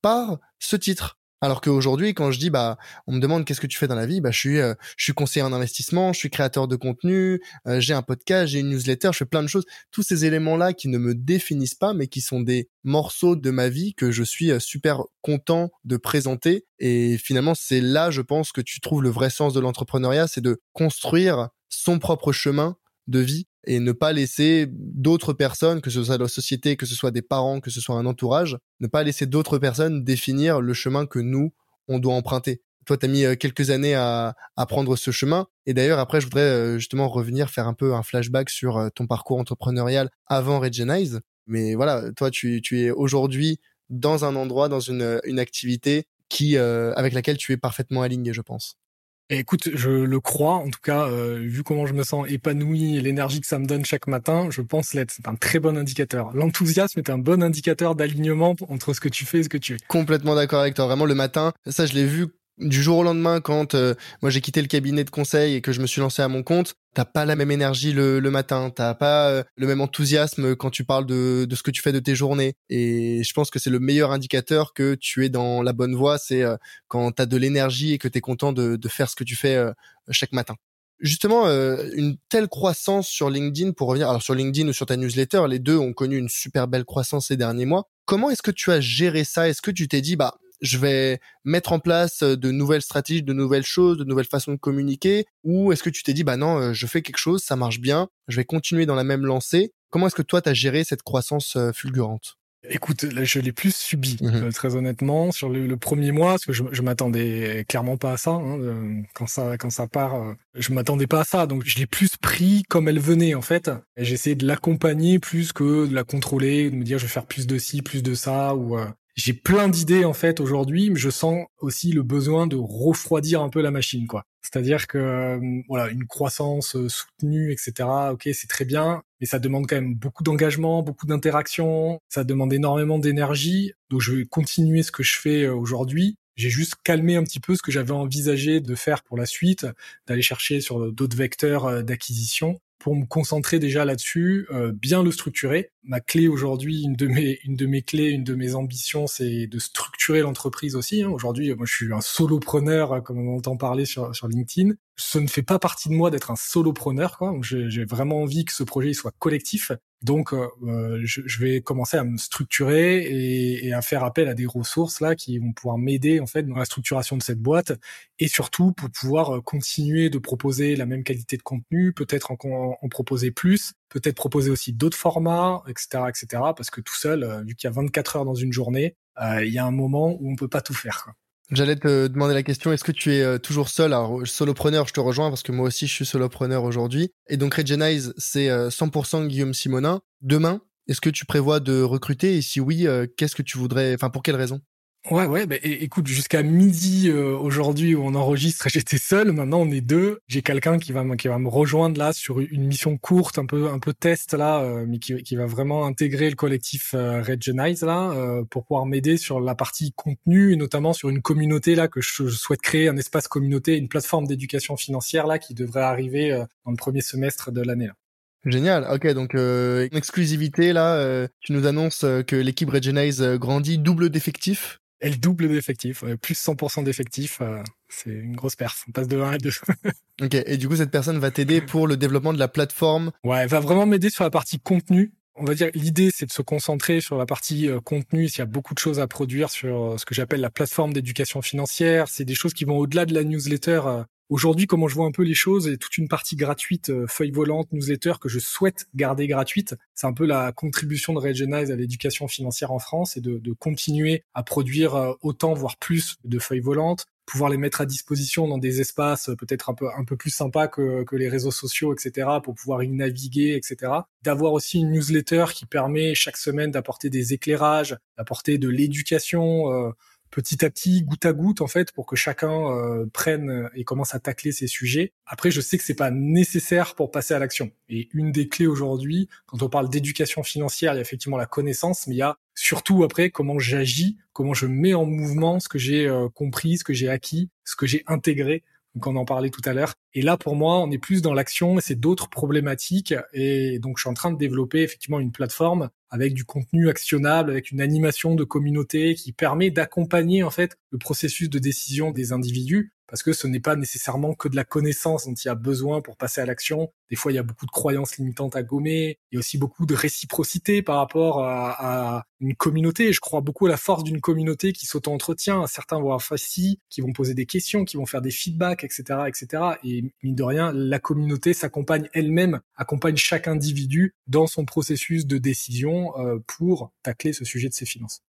par ce titre. Alors qu'aujourd'hui, quand je dis, bah, on me demande qu'est-ce que tu fais dans la vie, bah, je suis, euh, je suis conseiller en investissement, je suis créateur de contenu, euh, j'ai un podcast, j'ai une newsletter, je fais plein de choses. Tous ces éléments-là qui ne me définissent pas, mais qui sont des morceaux de ma vie que je suis euh, super content de présenter. Et finalement, c'est là, je pense, que tu trouves le vrai sens de l'entrepreneuriat, c'est de construire son propre chemin de vie et ne pas laisser d'autres personnes, que ce soit la société, que ce soit des parents, que ce soit un entourage, ne pas laisser d'autres personnes définir le chemin que nous, on doit emprunter. Toi, tu as mis euh, quelques années à, à prendre ce chemin. Et d'ailleurs, après, je voudrais euh, justement revenir, faire un peu un flashback sur euh, ton parcours entrepreneurial avant Regenize. Mais voilà, toi, tu, tu es aujourd'hui dans un endroit, dans une, une activité qui, avec laquelle tu es parfaitement aligné, je pense écoute, je le crois, en tout cas, euh, vu comment je me sens épanoui et l'énergie que ça me donne chaque matin, je pense l'être. C'est un très bon indicateur. L'enthousiasme est un bon indicateur d'alignement entre ce que tu fais et ce que tu es. Complètement d'accord avec toi. Vraiment, le matin, ça, je l'ai vu du jour au lendemain, quand euh, moi j'ai quitté le cabinet de conseil et que je me suis lancé à mon compte, t'as pas la même énergie le, matin, t'as pas euh, le même enthousiasme quand tu parles de, de ce que tu fais de tes journées. Et je pense que c'est le meilleur indicateur que tu es dans la bonne voie, c'est euh, quand t'as de l'énergie et que t'es content de, de faire ce que tu fais chaque matin. Justement, une telle croissance sur LinkedIn, pour revenir, alors sur LinkedIn ou sur ta newsletter, les deux ont connu une super belle croissance ces derniers mois. Comment est-ce que tu as géré ça? Est-ce que tu t'es dit, bah je vais mettre en place euh, de nouvelles stratégies, de nouvelles choses, de nouvelles façons de communiquer Ou est-ce que tu t'es dit, bah non, euh, je fais quelque chose, ça marche bien, je vais continuer dans la même lancée Comment est-ce que toi, tu as géré cette croissance euh, fulgurante? Écoute, là, je l'ai plus subi, mmh très honnêtement, sur le, premier mois, parce que je, je m'attendais clairement pas à ça. Hein, quand ça, quand ça part, je m'attendais pas à ça, donc je l'ai plus pris comme elle venait en fait. J'ai essayé de l'accompagner plus que de la contrôler, de me dire je vais faire plus de ci, plus de ça, ou j'ai plein d'idées en fait aujourd'hui, mais je sens aussi le besoin de refroidir un peu la machine, quoi. C'est-à-dire que euh, voilà, une croissance euh, soutenue, etc. Ok, c'est très bien, mais ça demande quand même beaucoup d'engagement, beaucoup d'interaction, ça demande énormément d'énergie. Donc je vais continuer ce que je fais euh, aujourd'hui. J'ai juste calmé un petit peu ce que j'avais envisagé de faire pour la suite, d'aller chercher sur d'autres vecteurs d'acquisition pour me concentrer déjà là-dessus, euh, bien le structurer. Ma clé aujourd'hui, une de mes une de mes clés, une de mes ambitions, c'est de structurer l'entreprise aussi. Hein. Aujourd'hui, moi, je suis un solopreneur, comme on entend parler sur sur LinkedIn. Ce ne fait pas partie de moi d'être un solopreneur, quoi. J'ai vraiment envie que ce projet soit collectif. Donc, euh, euh, je, je, vais commencer à me structurer et, et, à faire appel à des ressources là qui vont pouvoir m'aider en fait dans la structuration de cette boîte et surtout pour pouvoir continuer de proposer la même qualité de contenu, peut-être en, en proposer plus, peut-être proposer aussi d'autres formats, etc., etc. Parce que tout seul, euh, vu qu'il y a 24 heures dans une journée, euh, il y a un moment où on peut pas tout faire. Quoi. J'allais te demander la question, est-ce que tu es euh, toujours seul? Alors, solopreneur, je te rejoins parce que moi aussi, je suis solopreneur aujourd'hui. Et donc, Regenize, c'est 100% Guillaume Simonin. Demain, est-ce que tu prévois de recruter? Et si oui, qu'est-ce que tu voudrais Enfin, pour quelle raison? Ouais, ouais, bah, écoute, jusqu'à midi euh, aujourd'hui où on enregistre, j'étais seul. Maintenant, on est deux. J'ai quelqu'un qui va, qui va me rejoindre là sur une mission courte, un peu, un peu test là, euh, mais qui, qui, va vraiment intégrer le collectif euh, Regenize là euh, pour pouvoir m'aider sur la partie contenu et notamment sur une communauté là que je, souhaite créer, un espace communauté, une plateforme d'éducation financière là qui devrait arriver dans le premier semestre de l'année. Génial. Ok, donc une exclusivité là. tu nous annonces que l'équipe Regenize grandit, double d'effectifs elle double d'effectifs, plus 100% d'effectifs, euh, c'est une grosse perf. On passe de 1 à 2. ok, et du coup, cette personne va t'aider pour le développement de la plateforme? Ouais, elle va vraiment m'aider sur la partie contenu. On va dire, l'idée, c'est de se concentrer sur la partie euh, contenu. S'il y a beaucoup de choses à produire sur euh, ce que j'appelle la plateforme d'éducation financière, c'est des choses qui vont au-delà de la newsletter Aujourd'hui, comment je vois un peu les choses, et toute une partie gratuite, euh, feuille volante, newsletter que je souhaite garder gratuite. C'est un peu la contribution de Regionize à l'éducation financière en France et de, de continuer à produire euh, autant, voire plus de feuilles volantes, pouvoir les mettre à disposition dans des espaces peut-être un peu un peu plus sympas que, que les réseaux sociaux, etc., pour pouvoir y naviguer, etc. D'avoir aussi une newsletter qui permet chaque semaine d'apporter des éclairages, d'apporter de l'éducation. Euh, petit à petit, goutte à goutte, en fait, pour que chacun euh, prenne et commence à tacler ces sujets. Après, je sais que c'est pas nécessaire pour passer à l'action. Et une des clés aujourd'hui, quand on parle d'éducation financière, il y a effectivement la connaissance, mais il y a surtout après comment j'agis, comment je mets en mouvement ce que j'ai euh, compris, ce que j'ai acquis, ce que j'ai intégré donc on en parlait tout à l'heure. Et là, pour moi, on est plus dans l'action et c'est d'autres problématiques. Et donc, je suis en train de développer effectivement une plateforme avec du contenu actionnable, avec une animation de communauté qui permet d'accompagner en fait le processus de décision des individus parce que ce n'est pas nécessairement que de la connaissance dont il y a besoin pour passer à l'action. Des fois, il y a beaucoup de croyances limitantes à gommer. Il y a aussi beaucoup de réciprocité par rapport à, une communauté. Je crois beaucoup à la force d'une communauté qui s'auto-entretient. Certains vont avoir facile, qui vont poser des questions, qui vont faire des feedbacks, etc., etc. Et mine de rien, la communauté s'accompagne elle-même, accompagne chaque individu dans son processus de décision euh, pour tacler ce sujet de ses finances.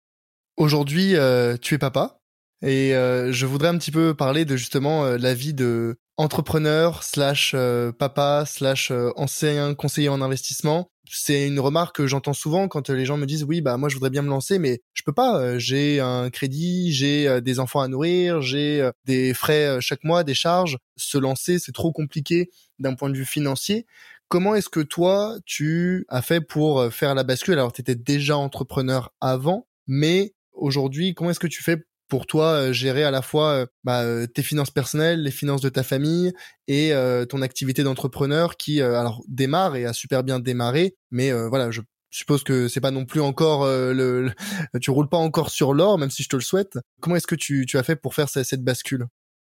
Aujourd'hui, euh, tu es papa. Et euh, je voudrais un petit peu parler de justement la vie de entrepreneur slash papa slash ancien conseiller en investissement. C'est une remarque que j'entends souvent quand les gens me disent oui bah moi je voudrais bien me lancer mais je peux pas j'ai un crédit j'ai des enfants à nourrir j'ai des frais chaque mois des charges se lancer c'est trop compliqué d'un point de vue financier comment est-ce que toi tu as fait pour faire la bascule? Alors tu étais déjà entrepreneur avant mais aujourd'hui comment est-ce que tu fais pour toi euh, gérer à la fois euh, bah, euh, tes finances personnelles, les finances de ta famille et ton activité d'entrepreneur qui alors démarre et a super bien démarré, mais voilà, je suppose que c'est pas non plus encore le, tu roules pas encore sur l'or, même si je te le souhaite. Comment est-ce que tu, tu as fait pour faire cette bascule?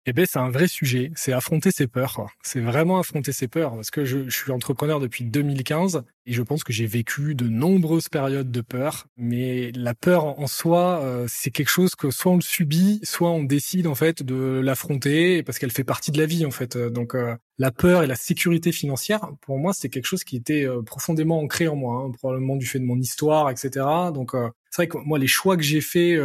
Eh ben, c'est un vrai sujet. C'est affronter ses peurs. C'est vraiment affronter ses peurs parce que je, je, suis entrepreneur depuis 2015 et je pense que j'ai vécu de nombreuses périodes de peur. Mais la peur en soi, euh, c'est quelque chose que soit on le subit, soit on décide en fait de l'affronter parce qu'elle fait partie de la vie en fait. Donc euh, la peur et la sécurité financière, pour moi, c'est quelque chose qui était euh, profondément ancré en moi, hein, probablement du fait de mon histoire, etc. Donc c'est vrai que moi, les choix que j'ai faits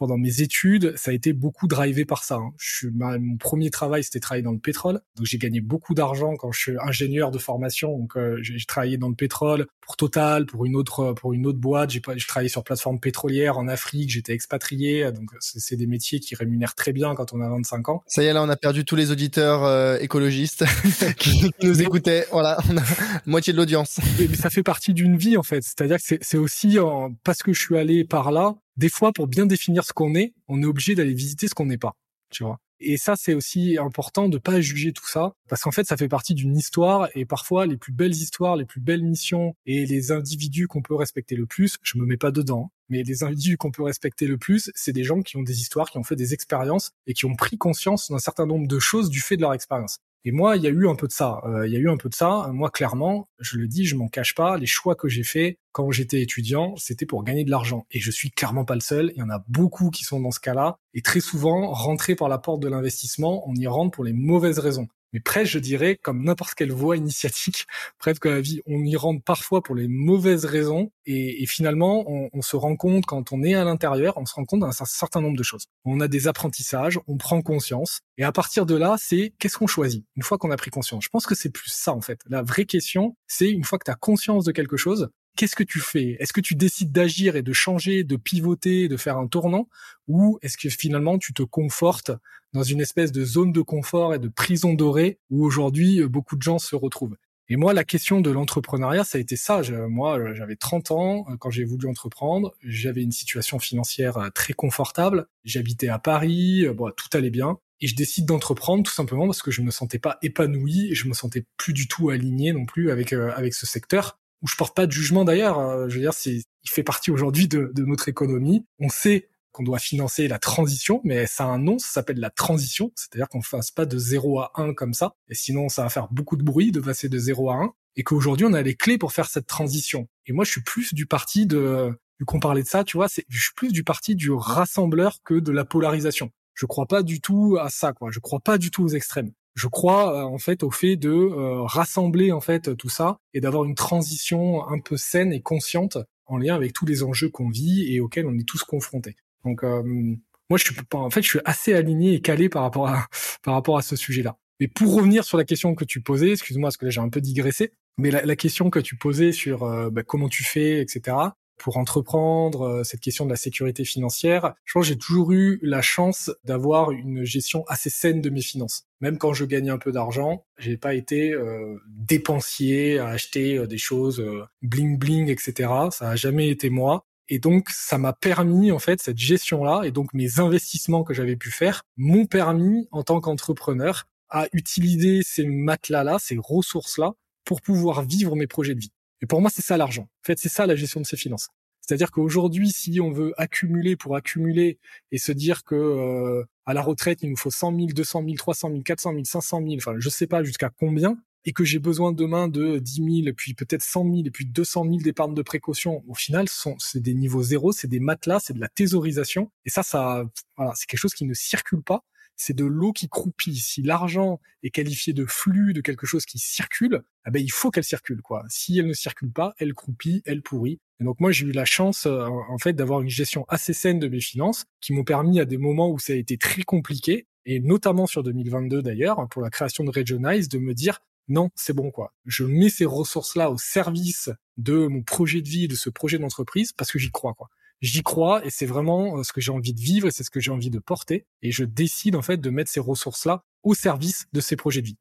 pendant mes études, ça a été beaucoup drivé par ça. Hein. Je suis, mon premier travail, c'était travailler dans le pétrole. Donc j'ai gagné beaucoup d'argent quand je suis ingénieur de formation. Donc euh, j'ai travaillé dans le pétrole pour Total, pour une autre pour une autre boîte. J'ai travaillé sur plateforme pétrolière en Afrique. J'étais expatrié. Donc c'est des métiers qui rémunèrent très bien quand on a 25 ans. Ça y est, là on a perdu tous les auditeurs euh, écologistes qui, nous écoutaient. Voilà, on a moitié de l'audience. Mais ça fait partie d'une vie en fait. C'est-à-dire que c'est aussi parce que je suis allé par là des fois, pour bien définir ce qu'on est, on est obligé d'aller visiter ce qu'on n'est pas. Tu vois. Et ça, c'est aussi important de pas juger tout ça, parce qu'en fait, ça fait partie d'une histoire, et parfois, les plus belles histoires, les plus belles missions, et les individus qu'on peut respecter le plus, je me mets pas dedans, mais les individus qu'on peut respecter le plus, c'est des gens qui ont des histoires, qui ont fait des expériences, et qui ont pris conscience d'un certain nombre de choses du fait de leur expérience. Et moi, il y a eu un peu de ça. Euh, il y a eu un peu de ça. Moi, clairement, je le dis, je m'en cache pas. Les choix que j'ai faits quand j'étais étudiant, c'était pour gagner de l'argent. Et je suis clairement pas le seul. Il y en a beaucoup qui sont dans ce cas-là. Et très souvent, rentrer par la porte de l'investissement, on y rentre pour les mauvaises raisons mais presque, je dirais, comme n'importe quelle voie initiatique, presque la vie, on y rentre parfois pour les mauvaises raisons, et, finalement, on, se rend compte, quand on est à l'intérieur, on se rend compte d'un certain nombre de choses. On a des apprentissages, on prend conscience, et à partir de là, c'est qu'est-ce qu'on choisit, une fois qu'on a pris conscience. Je pense que c'est plus ça, en fait. La vraie question, c'est une fois que tu as conscience de quelque chose, qu'est-ce que tu fais? Est-ce que tu décides d'agir et de changer, de pivoter, de faire un tournant? Ou est-ce que finalement tu te confortes dans une espèce de zone de confort et de prison dorée où aujourd'hui euh, beaucoup de gens se retrouvent? Et moi, la question de l'entrepreneuriat, ça a été ça. moi, euh, j'avais 30 ans euh, quand j'ai voulu entreprendre. J'avais une situation financière très confortable. J'habitais à Paris. Bon, tout allait bien. Et je décide d'entreprendre tout simplement parce que je me sentais pas épanoui et je me sentais plus du tout aligné non plus avec avec ce secteur où je porte pas de jugement d'ailleurs. Euh, je veux dire, c'est, il fait partie aujourd'hui de, de notre économie. On sait qu'on doit financer la transition, mais ça a un nom, ça s'appelle la transition, c'est-à-dire qu'on ne fasse pas de 0 à 1 comme ça, et sinon ça va faire beaucoup de bruit de passer de 0 à 1, et qu'aujourd'hui on a les clés pour faire cette transition. Et moi je suis plus du parti de, vu qu'on parlait de ça, tu vois, c'est, je suis plus du parti du rassembleur que de la polarisation. Je crois pas du tout à ça, quoi. Je crois pas du tout aux extrêmes je crois euh, en fait au fait de euh, rassembler en fait tout ça et d'avoir une transition un peu saine et consciente en lien avec tous les enjeux qu'on vit et auxquels on est tous confrontés. Donc euh, moi, je suis en fait, je suis assez aligné et calé par rapport à par rapport à ce sujet-là. Mais pour revenir sur la question que tu posais, excuse-moi parce que là j'ai un peu digressé, mais la, question que tu posais sur bah, comment tu fais, etc. Pour entreprendre, euh, cette question de la sécurité financière, je pense que j'ai toujours eu la chance d'avoir une gestion assez saine de mes finances. Même quand je gagnais un peu d'argent, j'ai pas été euh, dépensier à acheter des choses bling bling, etc. Ça a jamais été moi. Et donc, ça m'a permis, en fait, cette gestion-là, et donc mes investissements que j'avais pu faire, m'ont permis, en tant qu'entrepreneur, à utiliser ces matelas-là, ces ressources-là, pour pouvoir vivre mes projets de vie. Et pour moi, c'est ça l'argent. En fait, c'est ça la gestion de ses finances. C'est-à-dire qu'aujourd'hui, si on veut accumuler pour accumuler et se dire que euh, à la retraite, il nous faut 100 000, 200 000, 300 000, 400 000, 500 000, enfin, je sais pas jusqu'à combien, et que j'ai besoin demain de 10 000, puis peut-être 100 000, et puis 200 000 d'épargne de précaution, au final, c'est des niveaux zéro, c'est des matelas, c'est de la thésaurisation. Et ça, ça, voilà, c'est quelque chose qui ne circule pas c'est de l'eau qui croupit. Si l'argent est qualifié de flux, de quelque chose qui circule, eh ben il faut qu'elle circule quoi. Si elle ne circule pas, elle croupit, elle pourrit. Et donc moi j'ai eu la chance euh, en fait d'avoir une gestion assez saine de mes finances qui m'ont permis à des moments où ça a été très compliqué et notamment sur 2022 d'ailleurs pour la création de Regionize de me dire non, c'est bon quoi. Je mets ces ressources là au service de mon projet de vie, de ce projet d'entreprise parce que j'y crois quoi j'y crois et c'est vraiment euh, ce que j'ai envie de vivre et c'est ce que j'ai envie de porter. Et je décide en fait de mettre ces ressources-là au service de ces projets de vie.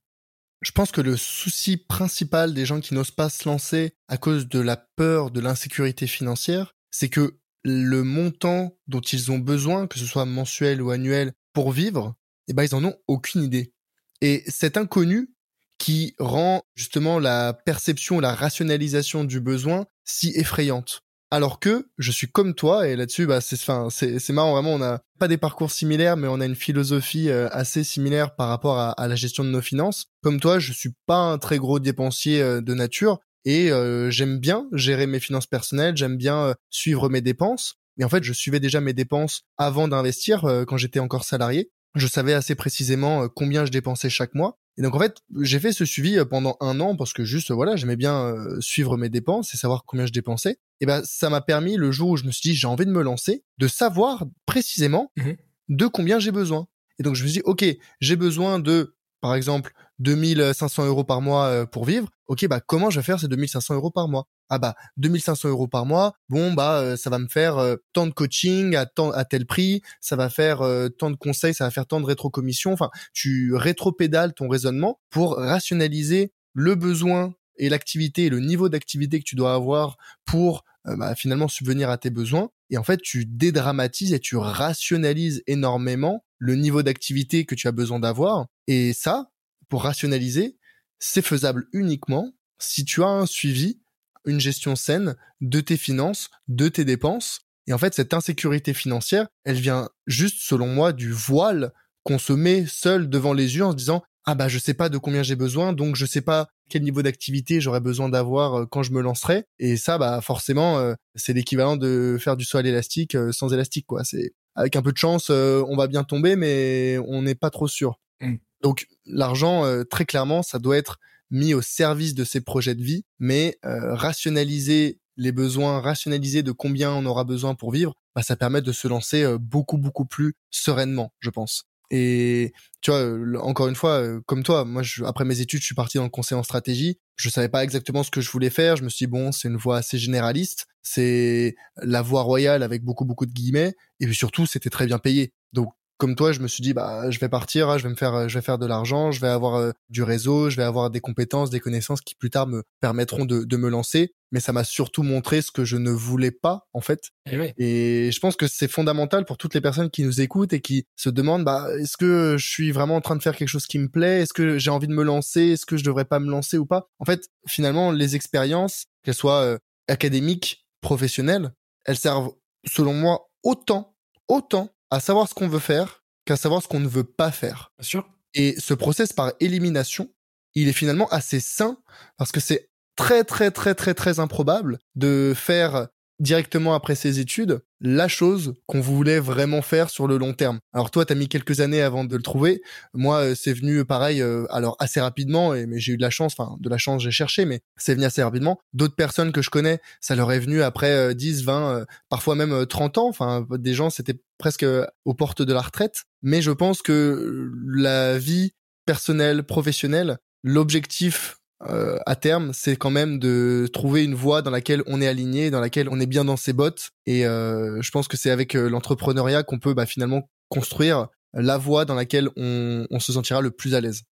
Je pense que le souci principal des gens qui n'osent pas se lancer à cause de la peur de l'insécurité financière, c'est que le montant dont ils ont besoin, que ce soit mensuel ou annuel, pour vivre, eh ben, ils en ont aucune idée. Et cet inconnu qui rend justement la perception, la rationalisation du besoin si effrayante. Alors que je suis comme toi et là-dessus, bah c'est, c'est, marrant vraiment. On n'a pas des parcours similaires, mais on a une philosophie euh, assez similaire par rapport à, la gestion de nos finances. Comme toi, je suis pas un très gros dépensier euh, de nature et euh, j'aime bien gérer mes finances personnelles. J'aime bien suivre mes dépenses. Mais en fait, je suivais déjà mes dépenses avant d'investir quand j'étais encore salarié. Je savais assez précisément combien je dépensais chaque mois. Et donc en fait, j'ai fait ce suivi euh, pendant un an parce que juste voilà, j'aimais bien euh, suivre mes dépenses et savoir combien je dépensais. Et ben ça m'a permis le jour où je me suis dit j'ai envie de me lancer, de savoir précisément mmh de combien j'ai besoin. Et donc je me suis dit ok, j'ai besoin de par exemple 2500 euros par mois euh, pour vivre. Ok, bah comment je vais faire ces 2500 euros par mois? Ah bah 2500 euros par mois. Bon bah euh, ça va me faire euh, tant de coaching à tant à tel prix. Ça va faire tant de conseils. Ça va faire tant de rétrocommissions. Enfin, tu rétropédales ton raisonnement pour rationaliser le besoin et l'activité et le niveau d'activité que tu dois avoir pour bah, finalement subvenir à tes besoins. Et en fait, tu dédramatises et tu rationalises énormément le niveau d'activité que tu as besoin d'avoir. Et ça, pour rationaliser, c'est faisable uniquement si tu as un suivi, une gestion saine de tes finances, de tes dépenses. Et en fait, cette insécurité financière, elle vient juste, selon moi, du voile qu'on se met seul devant les yeux en se disant ah bah je sais pas de combien j'ai besoin donc je sais pas quel niveau d'activité j'aurais besoin d'avoir euh, quand je me lancerai et ça bah forcément euh, c'est l'équivalent de faire du saut à l'élastique euh, sans élastique quoi c'est avec un peu de chance on va bien tomber mais on n'est pas trop sûr mmh. Donc l'argent, euh, très clairement, ça doit être mis au service de ces projets de vie, mais euh, rationaliser les besoins, rationaliser de combien on aura besoin pour vivre, bah, ça permet de se lancer euh, beaucoup beaucoup plus sereinement, je pense. Et tu vois, encore une fois, comme toi, moi, après mes études, je suis parti dans le conseil en stratégie. Je savais pas exactement ce que je voulais faire. Je me suis dit bon, c'est une voie assez généraliste. C'est la voie royale avec beaucoup beaucoup de guillemets. Et puis surtout, c'était très bien payé. Donc comme toi, je me suis dit bah je vais partir, je vais me faire je vais faire de l'argent, je vais avoir euh, du réseau, je vais avoir des compétences, des connaissances qui plus tard me permettront de, de me lancer. Mais ça m'a surtout montré ce que je ne voulais pas en fait. Et, eh et je pense que c'est fondamental pour toutes les personnes qui nous écoutent et qui se demandent bah est-ce que je suis vraiment en train de faire quelque chose qui me plaît? Est-ce que j'ai envie de me lancer? Est-ce que je devrais pas me lancer ou pas? En fait, finalement, les expériences, qu'elles soient euh, académiques, professionnelles, elles servent selon moi autant autant à savoir ce qu'on veut faire qu'à savoir ce qu'on ne veut pas faire. Bien sûr. Et ce process par élimination, il est finalement assez sain parce que c'est très très très très très improbable de faire directement après ses études la chose qu'on voulait vraiment faire sur le long terme. Alors toi, tu as mis quelques années avant de le trouver. Moi, euh, c'est venu pareil, euh, alors assez rapidement, et, mais j'ai eu de la chance, enfin de la chance, j'ai cherché, mais c'est venu assez rapidement. D'autres personnes que je connais, ça leur est venu après 10, 20, parfois même 30 ans. Enfin, des gens, c'était presque aux portes de la retraite. Mais je pense que la vie personnelle, professionnelle, l'objectif euh, à terme, c'est quand même de trouver une voie dans laquelle on est aligné, dans laquelle on est bien dans ses bottes. Et euh, je pense que c'est avec euh, l'entrepreneuriat qu'on peut bah, finalement construire la voie dans laquelle on se sentira le plus à l'aise.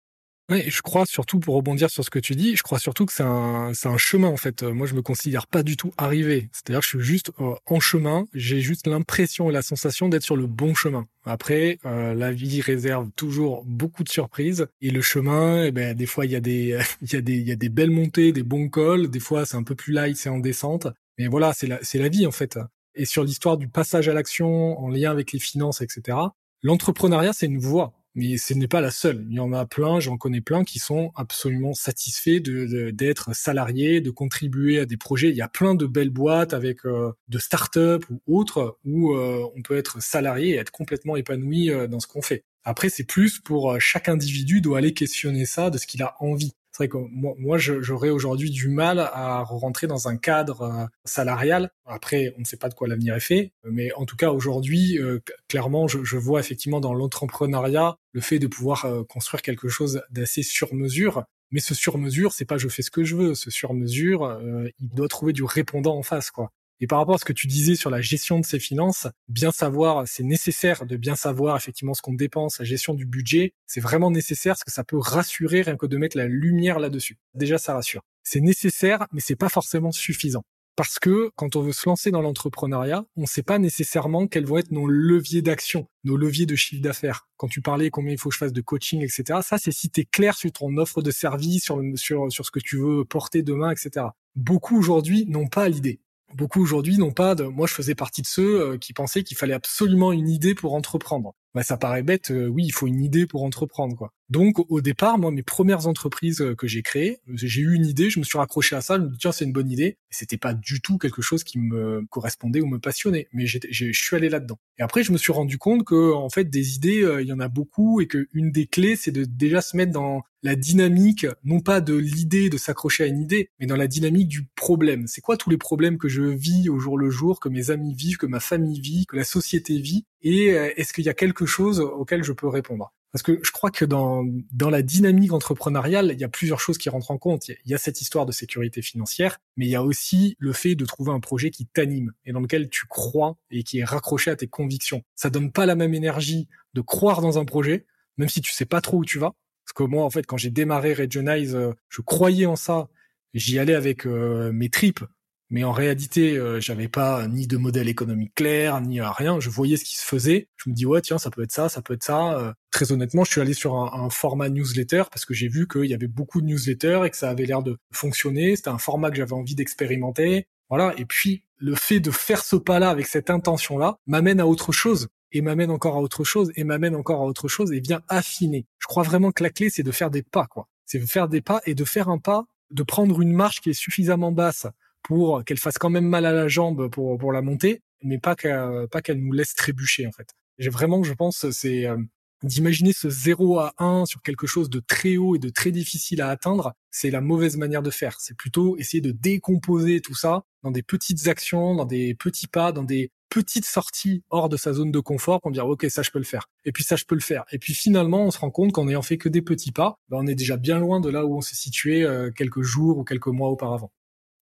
Oui, je crois surtout, pour rebondir sur ce que tu dis, je crois surtout que c'est un, c'est un chemin en fait. Moi, je me considère pas du tout arrivé. C'est-à-dire, je suis juste euh, en chemin. J'ai juste l'impression et la sensation d'être sur le bon chemin. Après, euh, la vie réserve toujours beaucoup de surprises et le chemin, eh ben, des fois il y a des, y a des, y a des belles montées, des bons cols. Des fois, c'est un peu plus light, c'est en descente. Mais voilà, c'est la, c'est la vie en fait. Et sur l'histoire du passage à l'action en lien avec les finances, etc. L'entrepreneuriat, c'est une voie mais ce n'est pas la seule. Il y en a plein, j'en connais plein qui sont absolument satisfaits d'être salariés, de contribuer à des projets. Il y a plein de belles boîtes avec euh, de start-up ou autres où euh, on peut être salarié et être complètement épanoui euh, dans ce qu'on fait. Après, c'est plus pour chaque individu doit aller questionner ça de ce qu'il a envie. C'est vrai que moi, moi j'aurais aujourd'hui du mal à rentrer dans un cadre euh, salarial. Après, on ne sait pas de quoi l'avenir est fait, mais en tout cas aujourd'hui, euh, clairement, je, vois effectivement dans l'entrepreneuriat le fait de pouvoir euh, construire quelque chose d'assez sur mesure. Mais ce sur mesure, c'est pas je fais ce que je veux. Ce sur mesure, il doit trouver du répondant en face, quoi. Et par rapport à ce que tu disais sur la gestion de ses finances, bien savoir, c'est nécessaire de bien savoir effectivement ce qu'on dépense, la gestion du budget, c'est vraiment nécessaire parce que ça peut rassurer rien que de mettre la lumière là-dessus. Déjà, ça rassure. C'est nécessaire, mais c'est pas forcément suffisant. Parce que quand on veut se lancer dans l'entrepreneuriat, on ne sait pas nécessairement quels vont être nos leviers d'action, nos leviers de chiffre d'affaires. Quand tu parlais combien il faut que je fasse de coaching, etc. Ça, c'est si tu es clair sur ton offre de service, sur, sur, sur ce que tu veux porter demain, etc. Beaucoup aujourd'hui n'ont pas l'idée beaucoup aujourd'hui n'ont pas de. Moi, je faisais partie de ceux euh, qui pensaient qu'il fallait absolument une idée pour entreprendre. Bah, ça paraît bête. Euh, oui, il faut une idée pour entreprendre, quoi. Donc, au départ, moi, mes premières entreprises euh, que j'ai créées, j'ai eu une idée, je me suis raccroché à ça, je me dis tiens, c'est une bonne idée. C'était pas du tout quelque chose qui me correspondait ou me passionnait, mais je suis allé là-dedans. Et après, je me suis rendu compte que, en fait, des idées, il y en a beaucoup, et que une des clés, c'est de déjà se mettre dans la dynamique, non pas de l'idée de s'accrocher à une idée, mais dans la dynamique du problème. C'est quoi tous les problèmes que je vis au jour le jour, que mes amis vivent, que ma famille vit, que la société vit, et euh, est-ce qu'il y a quelque chose auquel je peux répondre? Parce que je crois que dans, la dynamique entrepreneuriale, il y a plusieurs choses qui rentrent en compte. Il y a cette histoire de sécurité financière, mais il y a aussi le fait de trouver un projet qui t'anime et dans lequel tu crois et qui est raccroché à tes convictions. Ça donne pas la même énergie de croire dans un projet, même si tu sais pas trop où tu vas, parce que moi, en fait, quand j'ai démarré Regionize, euh, je croyais en ça. J'y allais avec euh, mes tripes. Mais en réalité, euh, j'avais pas ni de modèle économique clair, ni rien. Je voyais ce qui se faisait. Je me dis ouais tiens ça peut être ça, ça peut être ça. très honnêtement, je suis allé sur un, format newsletter parce que j'ai vu qu'il y avait beaucoup de newsletters et que ça avait l'air de fonctionner. C'était un format que j'avais envie d'expérimenter. Voilà. Et puis le fait de faire ce pas-là avec cette intention-là m'amène à autre chose et m'amène encore à autre chose et m'amène encore à autre chose et vient affiner. Je crois vraiment que la clé c'est de faire des pas quoi. C'est de faire des pas et de faire un pas, de prendre une marche qui est suffisamment basse pour qu'elle fasse quand même mal à la jambe pour pour la monter, mais pas qu'elle pas qu'elle nous laisse trébucher en fait. J'ai vraiment je pense c'est euh, d'imaginer ce 0 à 1 sur quelque chose de très haut et de très difficile à atteindre, c'est la mauvaise manière de faire. C'est plutôt essayer de décomposer tout ça dans des petites actions, dans des petits pas, dans des petite sortie hors de sa zone de confort pour dire ok ça je peux le faire et puis ça je peux le faire et puis finalement on se rend compte qu'en ayant fait que des petits pas ben, on est déjà bien loin de là où on s'est situé euh, quelques jours ou quelques mois auparavant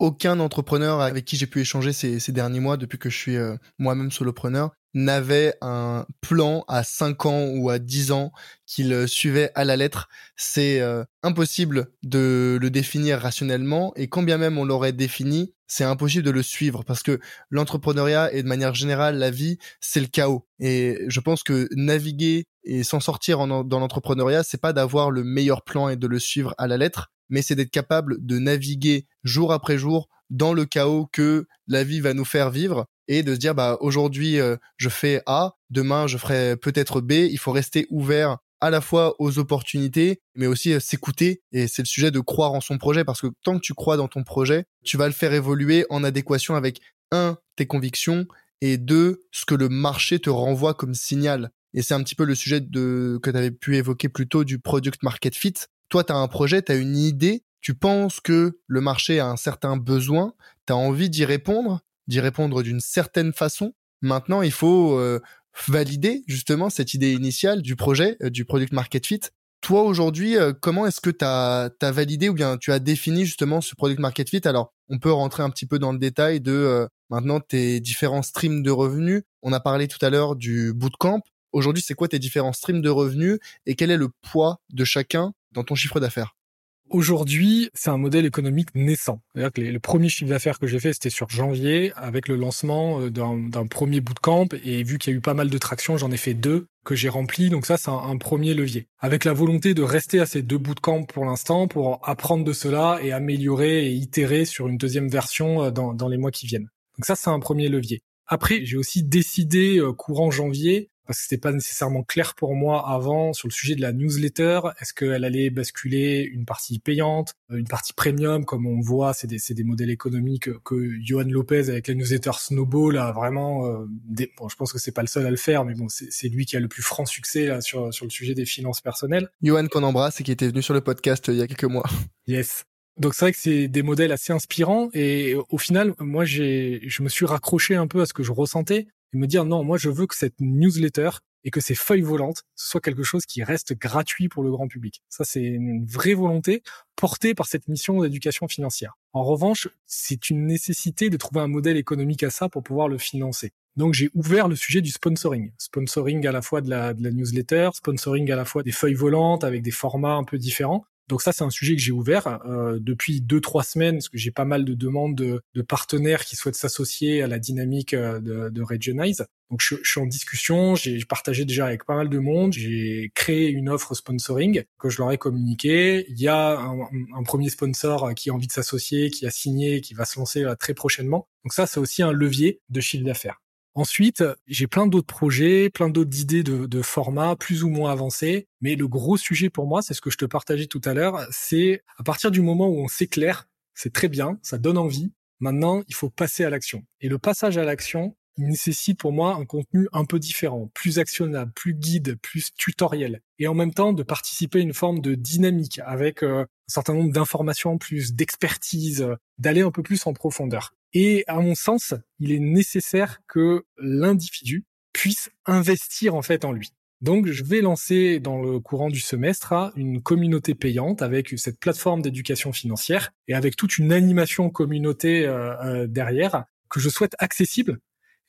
aucun entrepreneur avec qui j'ai pu échanger ces, ces, derniers mois depuis que je suis euh, moi-même solopreneur n'avait un plan à 5 ans ou à 10 ans qu'il euh, suivait à la lettre. C'est euh, impossible de le définir rationnellement et quand bien même on l'aurait défini, c'est impossible de le suivre parce que l'entrepreneuriat et de manière générale la vie, c'est le chaos. Et je pense que naviguer et s'en sortir en, dans l'entrepreneuriat, c'est pas d'avoir le meilleur plan et de le suivre à la lettre, mais c'est d'être capable de naviguer jour après jour dans le chaos que la vie va nous faire vivre et de se dire bah aujourd'hui euh, je fais A, demain je ferai peut-être B, il faut rester ouvert à la fois aux opportunités mais aussi euh, s'écouter et c'est le sujet de croire en son projet parce que tant que tu crois dans ton projet, tu vas le faire évoluer en adéquation avec un, tes convictions et deux, ce que le marché te renvoie comme signal. Et c'est un petit peu le sujet de, que tu avais pu évoquer plus tôt du product market fit. Toi, tu as un projet, tu as une idée, tu penses que le marché a un certain besoin, tu as envie d'y répondre, d'y répondre d'une certaine façon. Maintenant, il faut euh, valider justement cette idée initiale du projet, euh, du product market fit. Toi, aujourd'hui, euh, comment est-ce que tu as, validé ou bien tu as défini justement ce product market fit? Alors, on peut rentrer un petit peu dans le détail de maintenant tes différents streams de revenus. On a parlé tout à l'heure du bootcamp. Aujourd'hui, c'est quoi tes différents streams de revenus et quel est le poids de chacun dans ton chiffre d'affaires Aujourd'hui, c'est un modèle économique naissant. Le premier chiffre d'affaires que j'ai fait, c'était sur janvier, avec le lancement euh, d'un premier bootcamp. Et vu qu'il y a eu pas mal de traction, j'en ai fait deux que j'ai remplis. Donc ça, c'est un, premier levier. Avec la volonté de rester à ces deux bootcamps pour l'instant, pour apprendre de cela et améliorer et itérer sur une deuxième version euh, dans, dans les mois qui viennent. Donc ça, c'est un premier levier. Après, j'ai aussi décidé euh, courant janvier parce que c'était pas nécessairement clair pour moi avant sur le sujet de la newsletter. Est-ce qu'elle allait basculer une partie payante, euh, une partie premium, comme on voit, c'est des, des modèles économiques que Johan Lopez avec la newsletter Snowball a vraiment. Euh, bon, je pense que c'est pas le seul à le faire, mais bon, c'est lui qui a le plus franc succès là, sur sur le sujet des finances personnelles. Johan qu'on embrasse et qui était venu sur le podcast euh, il y a quelques mois. Yes. Donc c'est vrai que c'est des modèles assez inspirants et au final, moi j'ai, je me suis raccroché un peu à ce que je ressentais et me dire non, moi je veux que cette newsletter et que ces feuilles volantes, ce soit quelque chose qui reste gratuit pour le grand public. Ça, c'est une vraie volonté portée par cette mission d'éducation financière. En revanche, c'est une nécessité de trouver un modèle économique à ça pour pouvoir le financer. Donc j'ai ouvert le sujet du sponsoring. Sponsoring à la fois de la, de la newsletter, sponsoring à la fois des feuilles volantes avec des formats un peu différents. Donc ça, c'est un sujet que j'ai ouvert euh, depuis deux trois semaines, parce que j'ai pas mal de demandes de, partenaires qui souhaitent s'associer à la dynamique euh, de, de Regionize. Donc je, suis en discussion, j'ai partagé déjà avec pas mal de monde, j'ai créé une offre sponsoring que je leur ai communiqué. Il y a un, premier sponsor qui a envie de s'associer, qui a signé, qui va se lancer très prochainement. Donc ça, c'est aussi un levier de chiffre d'affaires. Ensuite, j'ai plein d'autres projets, plein d'autres idées de, de formats plus ou moins avancés. Mais le gros sujet pour moi, c'est ce que je te partageais tout à l'heure, c'est à partir du moment où on s'éclaire, c'est très bien, ça donne envie. Maintenant, il faut passer à l'action. Et le passage à l'action, nécessite pour moi un contenu un peu différent, plus actionnable, plus guide, plus tutoriel, et en même temps de participer à une forme de dynamique avec euh, un certain nombre d'informations en plus, d'expertise, d'aller un peu plus en profondeur. Et à mon sens, il est nécessaire que l'individu puisse investir en fait en lui. Donc, je vais lancer dans le courant du semestre une communauté payante avec cette plateforme d'éducation financière et avec toute une animation communauté euh, euh, derrière que je souhaite accessible.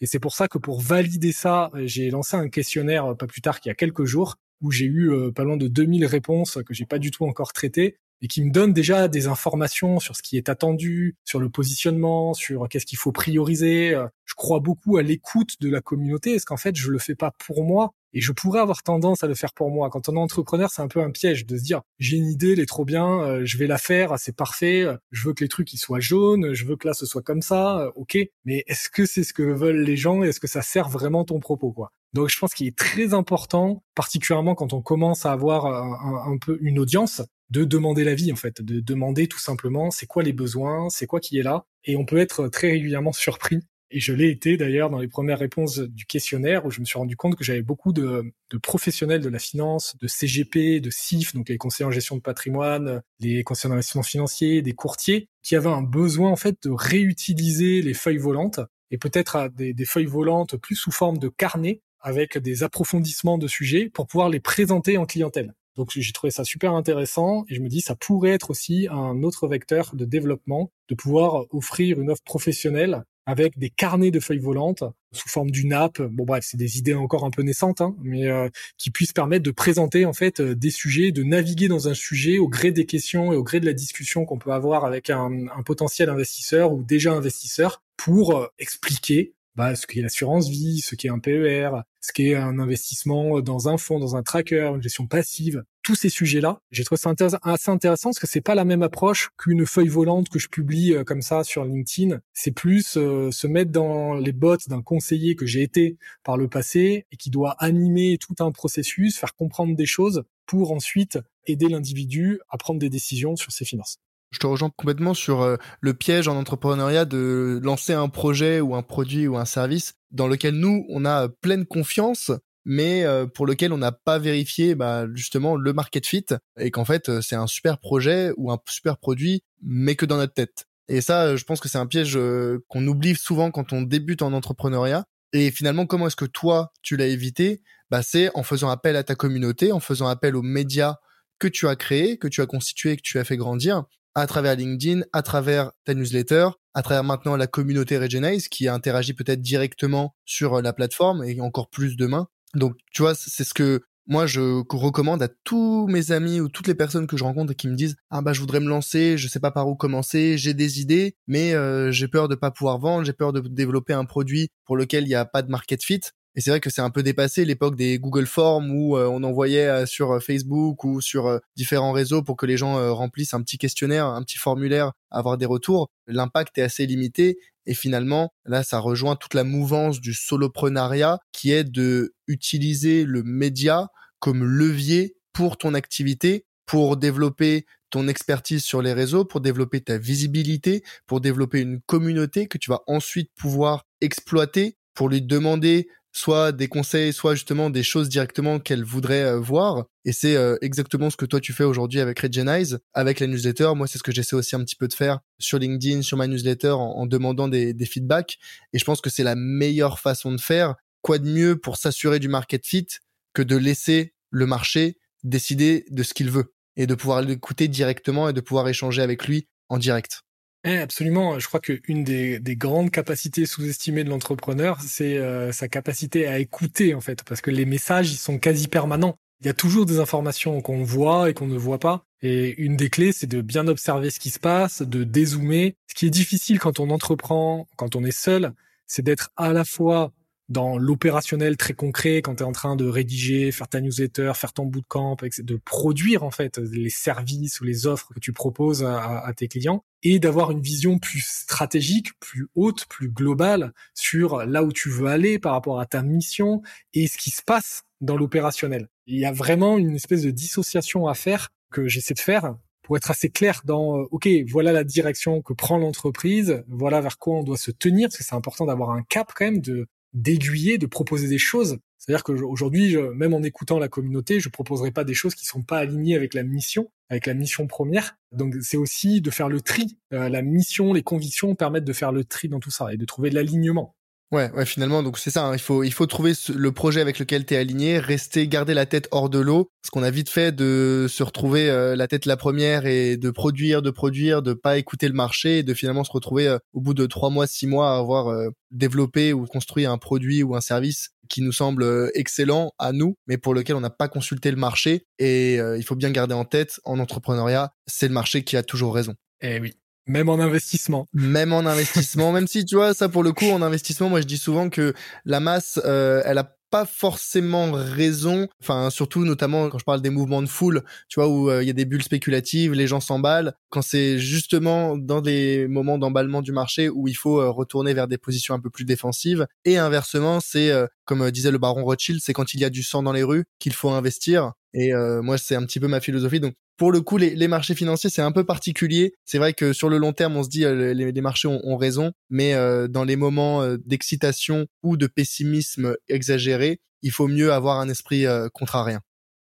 Et c'est pour ça que pour valider ça, j'ai lancé un questionnaire euh, pas plus tard qu'il y a quelques jours où j'ai eu pas loin de 2000 réponses que j'ai pas du tout encore traitées et qui me donne déjà des informations sur ce qui est attendu, sur le positionnement, sur qu'est-ce qu'il faut prioriser. Euh, je crois beaucoup à l'écoute de la communauté, est-ce qu'en fait je le fais pas pour moi et je pourrais avoir tendance à le faire pour moi. Quand on est entrepreneur, c'est un peu un piège de se dire j'ai une idée, elle est trop bien, euh, je vais la faire, c'est parfait. Je veux que les trucs ils soient jaunes, je veux que là ce soit comme ça, euh, ok. Mais est-ce que c'est ce que veulent les gens Est-ce que ça sert vraiment ton propos quoi? Donc je pense qu'il est très important, particulièrement quand on commence à avoir un peu une audience, de demander l'avis en fait, de demander tout simplement c'est quoi les besoins, c'est quoi qui est là, et on peut être très régulièrement surpris. Et je l'ai été d'ailleurs dans les premières réponses du questionnaire où je me suis rendu compte que j'avais beaucoup de, professionnels de la finance, de CGP, de CIF, donc les conseillers en gestion de patrimoine, les conseillers d'investissement financier, des courtiers, qui avaient un besoin en fait de réutiliser les feuilles volantes et peut-être des, des feuilles volantes plus sous forme de carnet avec des approfondissements de sujets pour pouvoir les présenter en clientèle. Donc j'ai trouvé ça super intéressant et je me dis ça pourrait être aussi un autre vecteur de développement, de pouvoir offrir une offre professionnelle avec des carnets de feuilles volantes sous forme d'une app. Bon bref, c'est des idées encore un peu naissantes, hein, mais euh, qui puissent permettre de présenter en fait euh, des sujets, de naviguer dans un sujet au gré des questions et au gré de la discussion qu'on peut avoir avec un, potentiel investisseur ou déjà investisseur pour euh, expliquer bah, ce qu'est l'assurance vie, ce qu'est un PER, ce qu'est un investissement dans un fonds, dans un tracker, une gestion passive, tous ces sujets-là, j'ai trouvé ça assez intéressant parce que c'est pas la même approche qu'une feuille volante que je publie euh, comme ça sur LinkedIn. C'est plus euh, se mettre dans les bottes d'un conseiller que j'ai été par le passé et qui doit animer tout un processus, faire comprendre des choses pour ensuite aider l'individu à prendre des décisions sur ses finances. Je te rejoins complètement sur euh, le piège en entrepreneuriat de lancer un projet ou un produit ou un service dans lequel nous, on a pleine confiance, mais euh, pour lequel on n'a pas vérifié bah, justement le market fit et qu'en fait euh, c'est un super projet ou un super produit, mais que dans notre tête. Et ça, je pense que c'est un piège qu'on oublie souvent quand on débute en entrepreneuriat. Et finalement, comment est-ce que toi, tu l'as évité? Bah, C'est en faisant appel à ta communauté, en faisant appel aux médias que tu as créés, que tu as constitués, que tu as fait grandir, à travers LinkedIn, à travers ta newsletter, à travers maintenant la communauté Regenize qui interagit peut-être directement sur euh, la plateforme et encore plus demain. Donc, tu vois, c'est ce que moi je recommande à tous mes amis ou toutes les personnes que je rencontre qui me disent ah bah je voudrais me lancer, je sais pas par où commencer, j'ai des idées, mais euh, j'ai peur de pas pouvoir vendre, j'ai peur de développer un produit pour lequel il n'y a pas de market fit. Et c'est vrai que c'est un peu dépassé l'époque des Google Forms où euh, on envoyait euh, sur euh, Facebook ou sur différents réseaux pour que les gens remplissent un petit questionnaire, un petit formulaire, avoir des retours. L'impact est assez limité et finalement, là, ça rejoint toute la mouvance du soloprenariat qui est de utiliser le média comme levier pour ton activité, pour développer ton expertise sur les réseaux, pour développer ta visibilité, pour développer une communauté que tu vas ensuite pouvoir exploiter pour lui demander soit des conseils, soit justement des choses directement qu'elle voudrait euh, voir. Et c'est euh, exactement ce que toi tu fais aujourd'hui avec Regenize, avec la newsletter. Moi, c'est ce que j'essaie aussi un petit peu de faire sur LinkedIn, sur ma newsletter, en, demandant des, des, feedbacks. Et je pense que c'est la meilleure façon de faire. Quoi de mieux pour s'assurer du market fit que de laisser le marché décider de ce qu'il veut et de pouvoir l'écouter directement et de pouvoir échanger avec lui en direct? Eh, absolument. Je crois qu'une des, des grandes capacités sous-estimées de l'entrepreneur, c'est euh, sa capacité à écouter, en fait, parce que les messages, ils sont quasi permanents. Il y a toujours des informations qu'on voit et qu'on ne voit pas. Et une des clés, c'est de bien observer ce qui se passe, de dézoomer. Ce qui est difficile quand on entreprend, quand on est seul, c'est d'être à la fois dans l'opérationnel très concret quand tu es en train de rédiger, faire ta newsletter, faire ton bootcamp, de produire en fait les services ou les offres que tu proposes à, tes clients et d'avoir une vision plus stratégique, plus haute, plus globale sur là où tu veux aller par rapport à ta mission et ce qui se passe dans l'opérationnel. Il y a vraiment une espèce de dissociation à faire que j'essaie de faire pour être assez clair dans euh, OK, voilà la direction que prend l'entreprise, voilà vers quoi on doit se tenir parce que c'est important d'avoir un cap quand même de d'aiguiller, de proposer des choses. C'est-à-dire qu'aujourd'hui, même en écoutant la communauté, je proposerai pas des choses qui sont pas alignées avec la mission, avec la mission première. Donc c'est aussi de faire le tri. Euh, la mission, les convictions permettent de faire le tri dans tout ça et de trouver l'alignement. Ouais, ouais, finalement, donc c'est ça. Hein. il faut, il faut trouver le projet avec lequel tu es aligné, rester, garder la tête hors de l'eau, parce qu'on a vite fait de se retrouver euh, la tête la première et de produire, de produire, de pas écouter le marché, et de finalement se retrouver euh, au bout de trois mois, six mois à avoir euh, développé ou construit un produit ou un service qui nous semble excellent à nous, mais pour lequel on n'a pas consulté le marché. Et il faut bien garder en tête, en entrepreneuriat, c'est le marché qui a toujours raison. Eh oui. Même en investissement. Même en investissement, même si tu vois ça pour le coup en investissement, moi je dis souvent que la masse, euh, elle a pas forcément raison, enfin surtout notamment quand je parle des mouvements de foule, tu vois où euh, il y a des bulles spéculatives, les gens s'emballent, quand c'est justement dans des moments d'emballement du marché où il faut euh, retourner vers des positions un peu plus défensives. Et inversement, c'est comme disait le baron Rothschild, c'est quand il y a du sang dans les rues qu'il faut investir. Et moi c'est un petit peu ma philosophie. Donc pour le coup, les, marchés financiers, c'est un peu particulier. C'est vrai que sur le long terme, on se dit euh, les, marchés ont, raison, mais euh, dans les moments euh, d'excitation ou de pessimisme exagéré, il faut mieux avoir un esprit contrarien.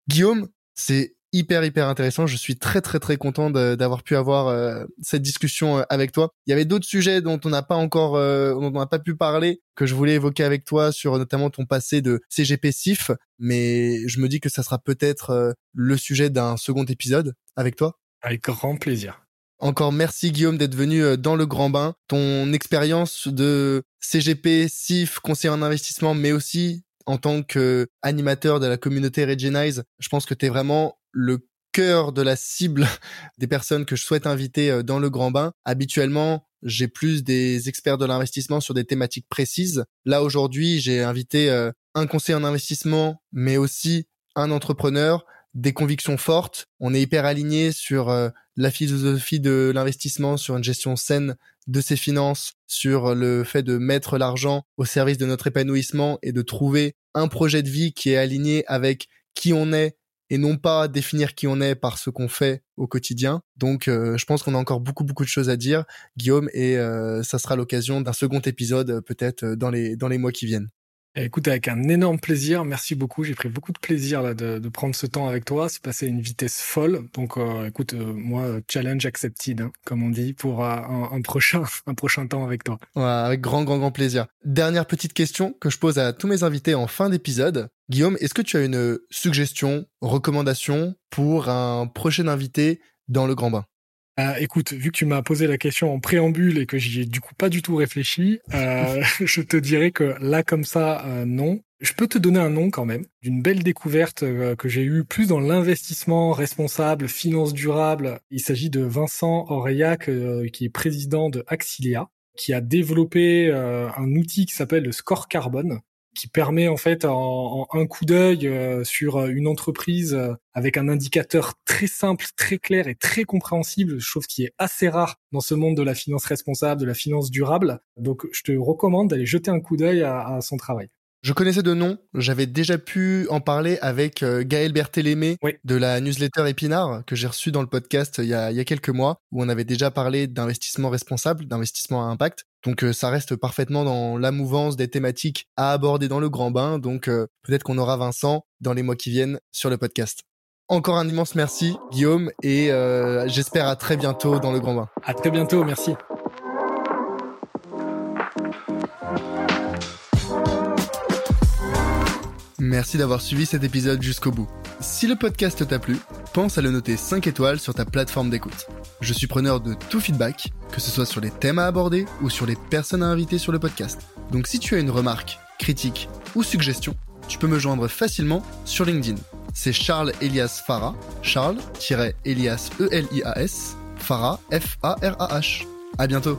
Guillaume, c'est hyper hyper intéressant. Je suis très très très content d'avoir pu avoir euh, cette discussion euh, avec toi. Il y avait d'autres sujets dont on n'a pas encore euh, dont on n'a pas pu parler que je voulais évoquer avec toi sur notamment ton passé de CGP SIF, mais je me dis que ça sera peut-être le sujet d'un second épisode avec toi. Avec grand plaisir. Encore merci Guillaume d'être venu dans le grand bain. Ton expérience de CGP, SIF, conseiller en investissement, mais aussi en tant que animateur de la communauté Regenize, je pense que tu es vraiment le cœur de la cible des personnes que je souhaite inviter euh, dans le grand bain. Habituellement, j'ai plus des experts de l'investissement sur des thématiques précises. Là, aujourd'hui, j'ai invité euh, un conseiller en investissement, mais aussi un entrepreneur, des convictions fortes. On est hyper aligné sur euh, la philosophie de l'investissement, sur une gestion saine de ses finances, sur le fait de mettre l'argent au service de notre épanouissement et de trouver un projet de vie qui est aligné avec qui on est, et non pas définir qui on est par ce qu'on fait au quotidien. Donc euh, je pense qu'on a encore beaucoup beaucoup de choses à dire, Guillaume, et euh, ça sera l'occasion d'un second épisode euh, peut-être dans les dans les mois qui viennent. Écoute, avec un énorme plaisir. Merci beaucoup. J'ai pris beaucoup de plaisir là, de, prendre ce temps avec toi. C'est passé à une vitesse folle. Donc, euh, écoute, euh, moi, challenge accepted, hein, comme on dit, pour euh, un, prochain, un prochain temps avec toi. Ouais, avec grand, grand, grand plaisir. Dernière petite question que je pose à tous mes invités en fin d'épisode. Guillaume, est-ce que tu as une suggestion, recommandation pour un prochain invité dans le Grand Bain? Euh, écoute, vu que tu m'as posé la question en préambule et que j'y ai du coup pas du tout réfléchi, euh, je te dirais que là comme ça, euh, non. Je peux te donner un nom quand même d'une belle découverte euh, que j'ai eue plus dans l'investissement responsable, finance durable. Il s'agit de Vincent Aurillac, qui est président de Axilia, qui a développé un outil qui s'appelle le score carbone, qui permet en fait un coup d'œil euh, sur euh, une entreprise euh, avec un indicateur très simple, très clair et très compréhensible, chose qui est assez rare dans ce monde de la finance responsable, de la finance durable. Donc je te recommande d'aller jeter un coup d'œil à, son travail. Je connaissais de nom, j'avais déjà pu en parler avec Gaël Berthélémé de la newsletter Épinard que j'ai reçu dans le podcast il y, a, il y a quelques mois où on avait déjà parlé d'investissement responsable, d'investissement à impact. Donc euh, ça reste parfaitement dans la mouvance des thématiques à aborder dans le grand bain. Donc euh, peut-être qu'on aura Vincent dans les mois qui viennent sur le podcast. Encore un immense merci Guillaume et euh, j'espère à très bientôt dans le grand bain. À très bientôt, merci. Merci d'avoir suivi cet épisode jusqu'au bout. Si le podcast t'a plu, pense à le noter 5 étoiles sur ta plateforme d'écoute. Je suis preneur de tout feedback, que ce soit sur les thèmes à aborder ou sur les personnes à inviter sur le podcast. Donc si tu as une remarque, critique ou suggestion, tu peux me joindre facilement sur LinkedIn. C'est Charles Elias Farah, Charles-Elias E-L-I-A-S, Farah F-A-R-A-H. À bientôt!